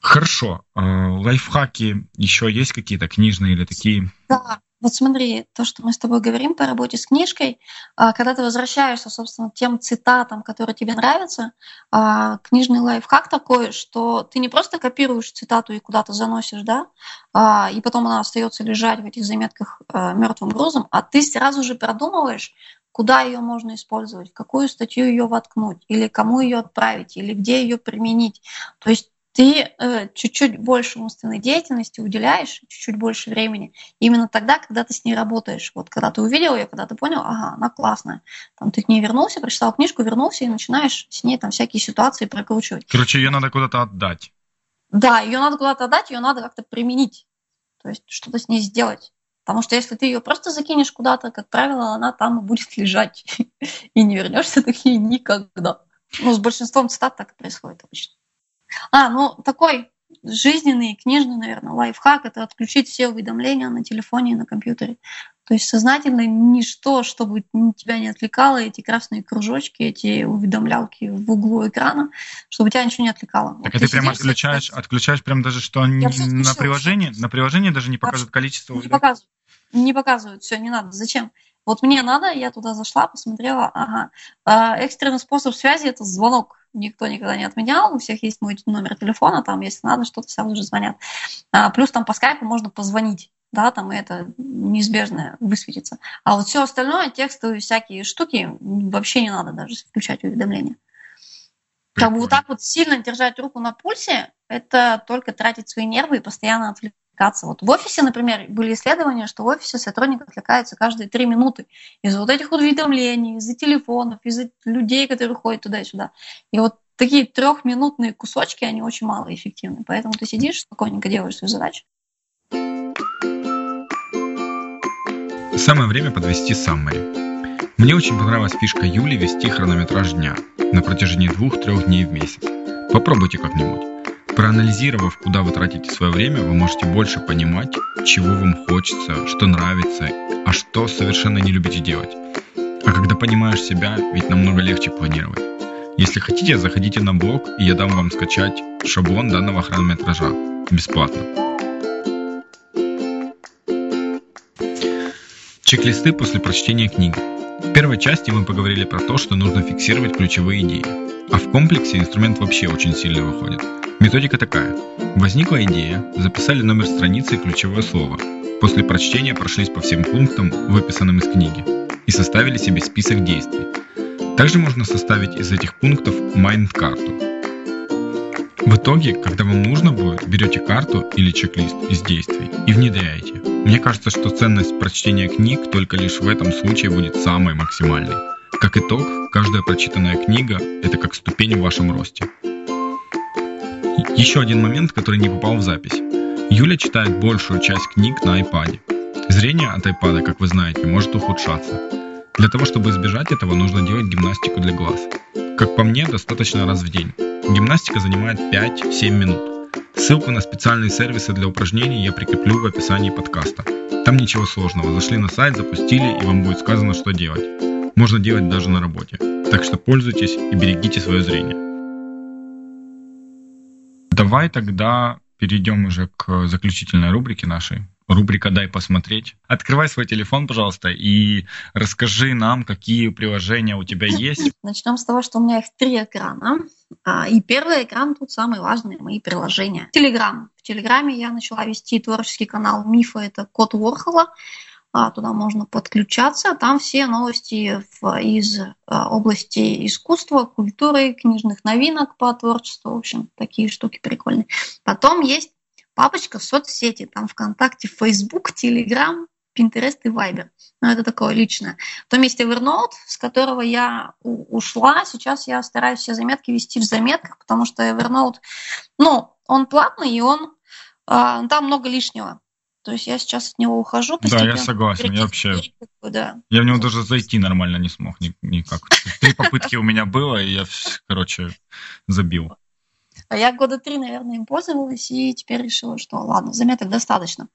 Хорошо. Э, лайфхаки еще есть какие-то книжные или такие?
Да, вот смотри, то, что мы с тобой говорим по работе с книжкой, а, когда ты возвращаешься, собственно, тем цитатам, которые тебе нравятся, а, книжный лайфхак такой, что ты не просто копируешь цитату и куда-то заносишь, да, а, и потом она остается лежать в этих заметках мертвым грузом, а ты сразу же продумываешь, куда ее можно использовать, какую статью ее воткнуть, или кому ее отправить, или где ее применить. То есть ты э, чуть-чуть больше умственной деятельности уделяешь, чуть-чуть больше времени, именно тогда, когда ты с ней работаешь. Вот когда ты увидел ее, когда ты понял, ага, она классная. Там ты к ней вернулся, прочитал книжку, вернулся и начинаешь с ней там всякие ситуации прокручивать.
Короче, ее надо куда-то отдать.
Да, ее надо куда-то отдать, ее надо как-то применить. То есть что-то с ней сделать. Потому что если ты ее просто закинешь куда-то, как правило, она там и будет лежать. И не вернешься к ней никогда. Ну, с большинством цитат так и происходит обычно. А, ну такой жизненный, книжный, наверное, лайфхак – это отключить все уведомления на телефоне и на компьютере. То есть сознательно ничто, чтобы тебя не отвлекало, эти красные кружочки, эти уведомлялки в углу экрана, чтобы тебя ничего не отвлекало.
Так вот, ты, ты прям отключаешь, отключаешь прям даже, что не, на приложении, на приложении даже не показывают количество
уведомлений? Не показывают, не показывают, все, не надо. Зачем? Вот мне надо, я туда зашла, посмотрела, ага. А, экстренный способ связи – это звонок никто никогда не отменял, у всех есть мой номер телефона, там, если надо что-то, сразу же звонят. А, плюс там по скайпу можно позвонить, да, там это неизбежно высветится. А вот все остальное, текстовые всякие штуки, вообще не надо даже включать уведомления. Как бы вот так вот сильно держать руку на пульсе, это только тратить свои нервы и постоянно отвлекаться отвлекаться. Вот в офисе, например, были исследования, что в офисе сотрудник отвлекается каждые три минуты из-за вот этих уведомлений, из-за телефонов, из-за людей, которые ходят туда и сюда. И вот такие трехминутные кусочки, они очень малоэффективны. Поэтому ты сидишь, спокойненько делаешь свою задачу.
Самое время подвести саммари. Мне очень понравилась фишка Юли вести хронометраж дня на протяжении двух-трех дней в месяц. Попробуйте как-нибудь. Проанализировав, куда вы тратите свое время, вы можете больше понимать, чего вам хочется, что нравится, а что совершенно не любите делать.
А когда понимаешь себя, ведь намного легче планировать. Если хотите, заходите на блог, и я дам вам скачать шаблон данного хронометража. Бесплатно. Чек-листы после прочтения книги. В первой части мы поговорили про то, что нужно фиксировать ключевые идеи. А в комплексе инструмент вообще очень сильно выходит. Методика такая. Возникла идея, записали номер страницы и ключевое слово. После прочтения прошлись по всем пунктам, выписанным из книги, и составили себе список действий. Также можно составить из этих пунктов майнд-карту. В итоге, когда вам нужно будет, берете карту или чек-лист из действий и внедряете. Мне кажется, что ценность прочтения книг только лишь в этом случае будет самой максимальной. Как итог, каждая прочитанная книга – это как ступень в вашем росте. Еще один момент, который не попал в запись. Юля читает большую часть книг на iPad. Зрение от iPad, как вы знаете, может ухудшаться. Для того, чтобы избежать этого, нужно делать гимнастику для глаз. Как по мне, достаточно раз в день. Гимнастика занимает 5-7 минут. Ссылку на специальные сервисы для упражнений я прикреплю в описании подкаста. Там ничего сложного. Зашли на сайт, запустили, и вам будет сказано, что делать. Можно делать даже на работе. Так что пользуйтесь и берегите свое зрение. Давай тогда перейдем уже к заключительной рубрике нашей. Рубрика «Дай посмотреть». Открывай свой телефон, пожалуйста, и расскажи нам, какие приложения у тебя есть.
Начнем с того, что у меня их три экрана. А, и первый экран тут самый важный, мои приложения. Телеграм. В Телеграме я начала вести творческий канал «Мифа». Это код Уорхола а, туда можно подключаться. Там все новости из а, области искусства, культуры, книжных новинок по творчеству. В общем, такие штуки прикольные. Потом есть папочка в соцсети. Там ВКонтакте, Facebook, Telegram, Pinterest и Viber. Ну, это такое личное. Потом есть Evernote, с которого я ушла. Сейчас я стараюсь все заметки вести в заметках, потому что Evernote, ну, он платный, и он, а, там много лишнего. То есть я сейчас от него ухожу
постепенно. Да, я согласен. Я вообще... Да. Я в него даже зайти нормально не смог никак. Три попытки у меня было, и я, короче, забил.
А я года три, наверное, им пользовалась, и теперь решила, что ладно, заметок достаточно.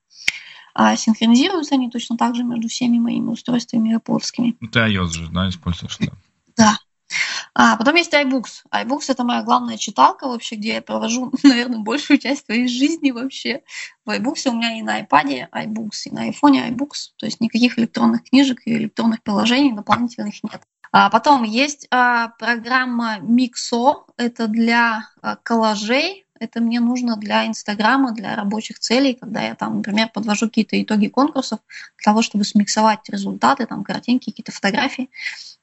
А синхронизируются они точно так же между всеми моими устройствами apple
Ну, ты iOS же, да, используешь, да?
Да, а потом есть iBooks. iBooks это моя главная читалка вообще, где я провожу, наверное, большую часть своей жизни вообще. В iBooks у меня и на iPad iBooks, и на iPhone iBooks. То есть никаких электронных книжек и электронных приложений дополнительных нет. А потом есть а, программа Mixo, это для а, коллажей, это мне нужно для Инстаграма, для рабочих целей, когда я там, например, подвожу какие-то итоги конкурсов, для того, чтобы смиксовать результаты, там, картинки, какие-то фотографии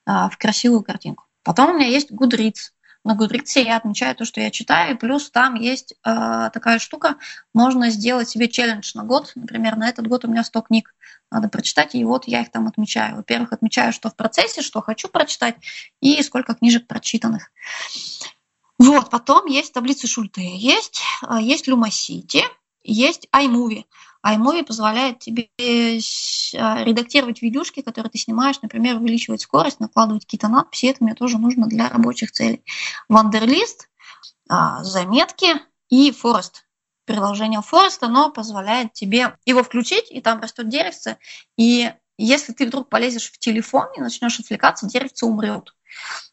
а, в красивую картинку. Потом у меня есть Goodreads. На Goodreads я отмечаю то, что я читаю, плюс там есть э, такая штука, можно сделать себе челлендж на год. Например, на этот год у меня 100 книг надо прочитать, и вот я их там отмечаю. Во-первых, отмечаю, что в процессе, что хочу прочитать, и сколько книжек прочитанных. Вот, потом есть таблицы Шульте, есть, э, есть Lumacity, есть iMovie iMovie позволяет тебе а, редактировать видюшки, которые ты снимаешь, например, увеличивать скорость, накладывать какие-то надписи. Это мне тоже нужно для рабочих целей. Вандерлист, а, заметки и Forest. Приложение Forest, оно позволяет тебе его включить, и там растет деревце. И если ты вдруг полезешь в телефон и начнешь отвлекаться, деревце умрет.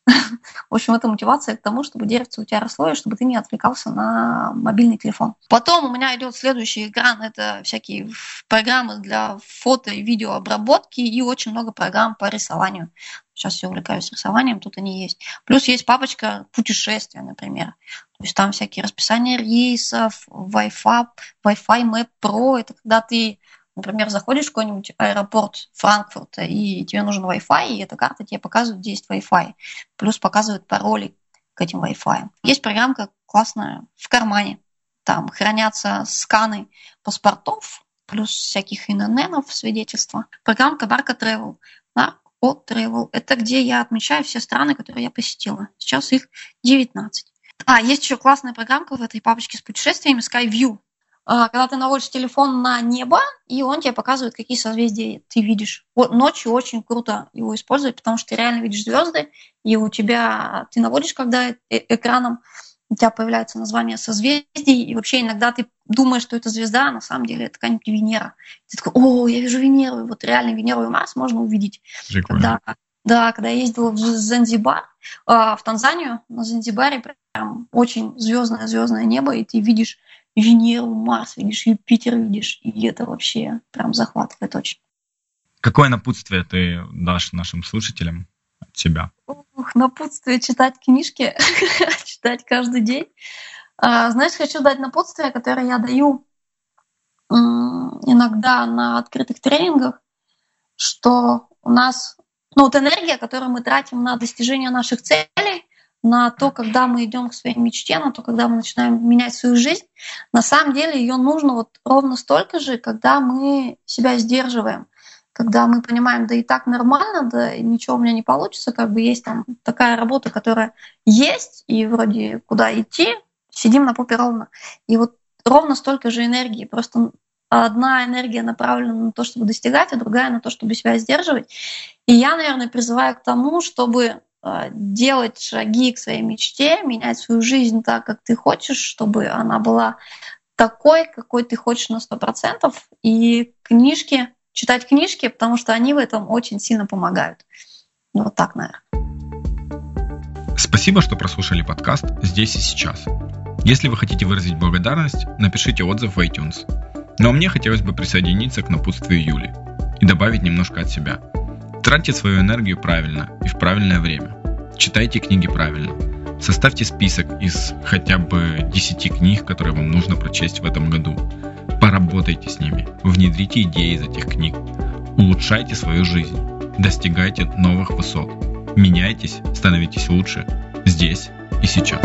В общем, это мотивация к тому, чтобы деревце у тебя росло, и чтобы ты не отвлекался на мобильный телефон. Потом у меня идет следующий экран, это всякие программы для фото и видеообработки и очень много программ по рисованию. Сейчас я увлекаюсь рисованием, тут они есть. Плюс есть папочка путешествия, например. То есть там всякие расписания рейсов, Wi-Fi, Wi-Fi Map Pro. Это когда ты Например, заходишь в какой-нибудь аэропорт Франкфурта, и тебе нужен Wi-Fi, и эта карта тебе показывает, где есть Wi-Fi. Плюс показывает пароли к этим Wi-Fi. Есть программка классная в кармане. Там хранятся сканы паспортов, плюс всяких ИННов, свидетельства. Программка Barca Travel. Narco Travel. Это где я отмечаю все страны, которые я посетила. Сейчас их 19. А, есть еще классная программка в этой папочке с путешествиями SkyView. А, когда ты наводишь телефон на небо, и он тебе показывает, какие созвездия ты видишь. Вот ночью очень круто его использовать, потому что ты реально видишь звезды, и у тебя ты наводишь, когда э, экраном у тебя появляется название созвездий, и вообще иногда ты думаешь, что это звезда, а на самом деле это какая-нибудь Венера. Ты такой, о, я вижу Венеру, и вот реально Венеру и Марс можно увидеть,
Прикольно.
когда Да, когда я ездила в Занзибар, а, в Танзанию, на Занзибаре прям очень звездное звездное небо, и ты видишь Венеру, Марс видишь, Юпитер видишь, и это вообще прям захватывает очень.
Какое напутствие ты дашь нашим слушателям от себя?
Ух, напутствие читать книжки, читать каждый день. А, знаешь, хочу дать напутствие, которое я даю иногда на открытых тренингах, что у нас, ну вот энергия, которую мы тратим на достижение наших целей, на то, когда мы идем к своей мечте, на то, когда мы начинаем менять свою жизнь, на самом деле ее нужно вот ровно столько же, когда мы себя сдерживаем, когда мы понимаем, да и так нормально, да и ничего у меня не получится, как бы есть там такая работа, которая есть, и вроде куда идти, сидим на попе ровно. И вот ровно столько же энергии, просто одна энергия направлена на то, чтобы достигать, а другая на то, чтобы себя сдерживать. И я, наверное, призываю к тому, чтобы делать шаги к своей мечте, менять свою жизнь так, как ты хочешь, чтобы она была такой, какой ты хочешь на сто процентов. И книжки, читать книжки, потому что они в этом очень сильно помогают. Ну, вот так, наверное.
Спасибо, что прослушали подкаст «Здесь и сейчас». Если вы хотите выразить благодарность, напишите отзыв в iTunes. Ну а мне хотелось бы присоединиться к напутствию Юли и добавить немножко от себя – Тратьте свою энергию правильно и в правильное время. Читайте книги правильно. Составьте список из хотя бы 10 книг, которые вам нужно прочесть в этом году. Поработайте с ними, внедрите идеи из этих книг. Улучшайте свою жизнь, достигайте новых высот. Меняйтесь, становитесь лучше здесь и сейчас.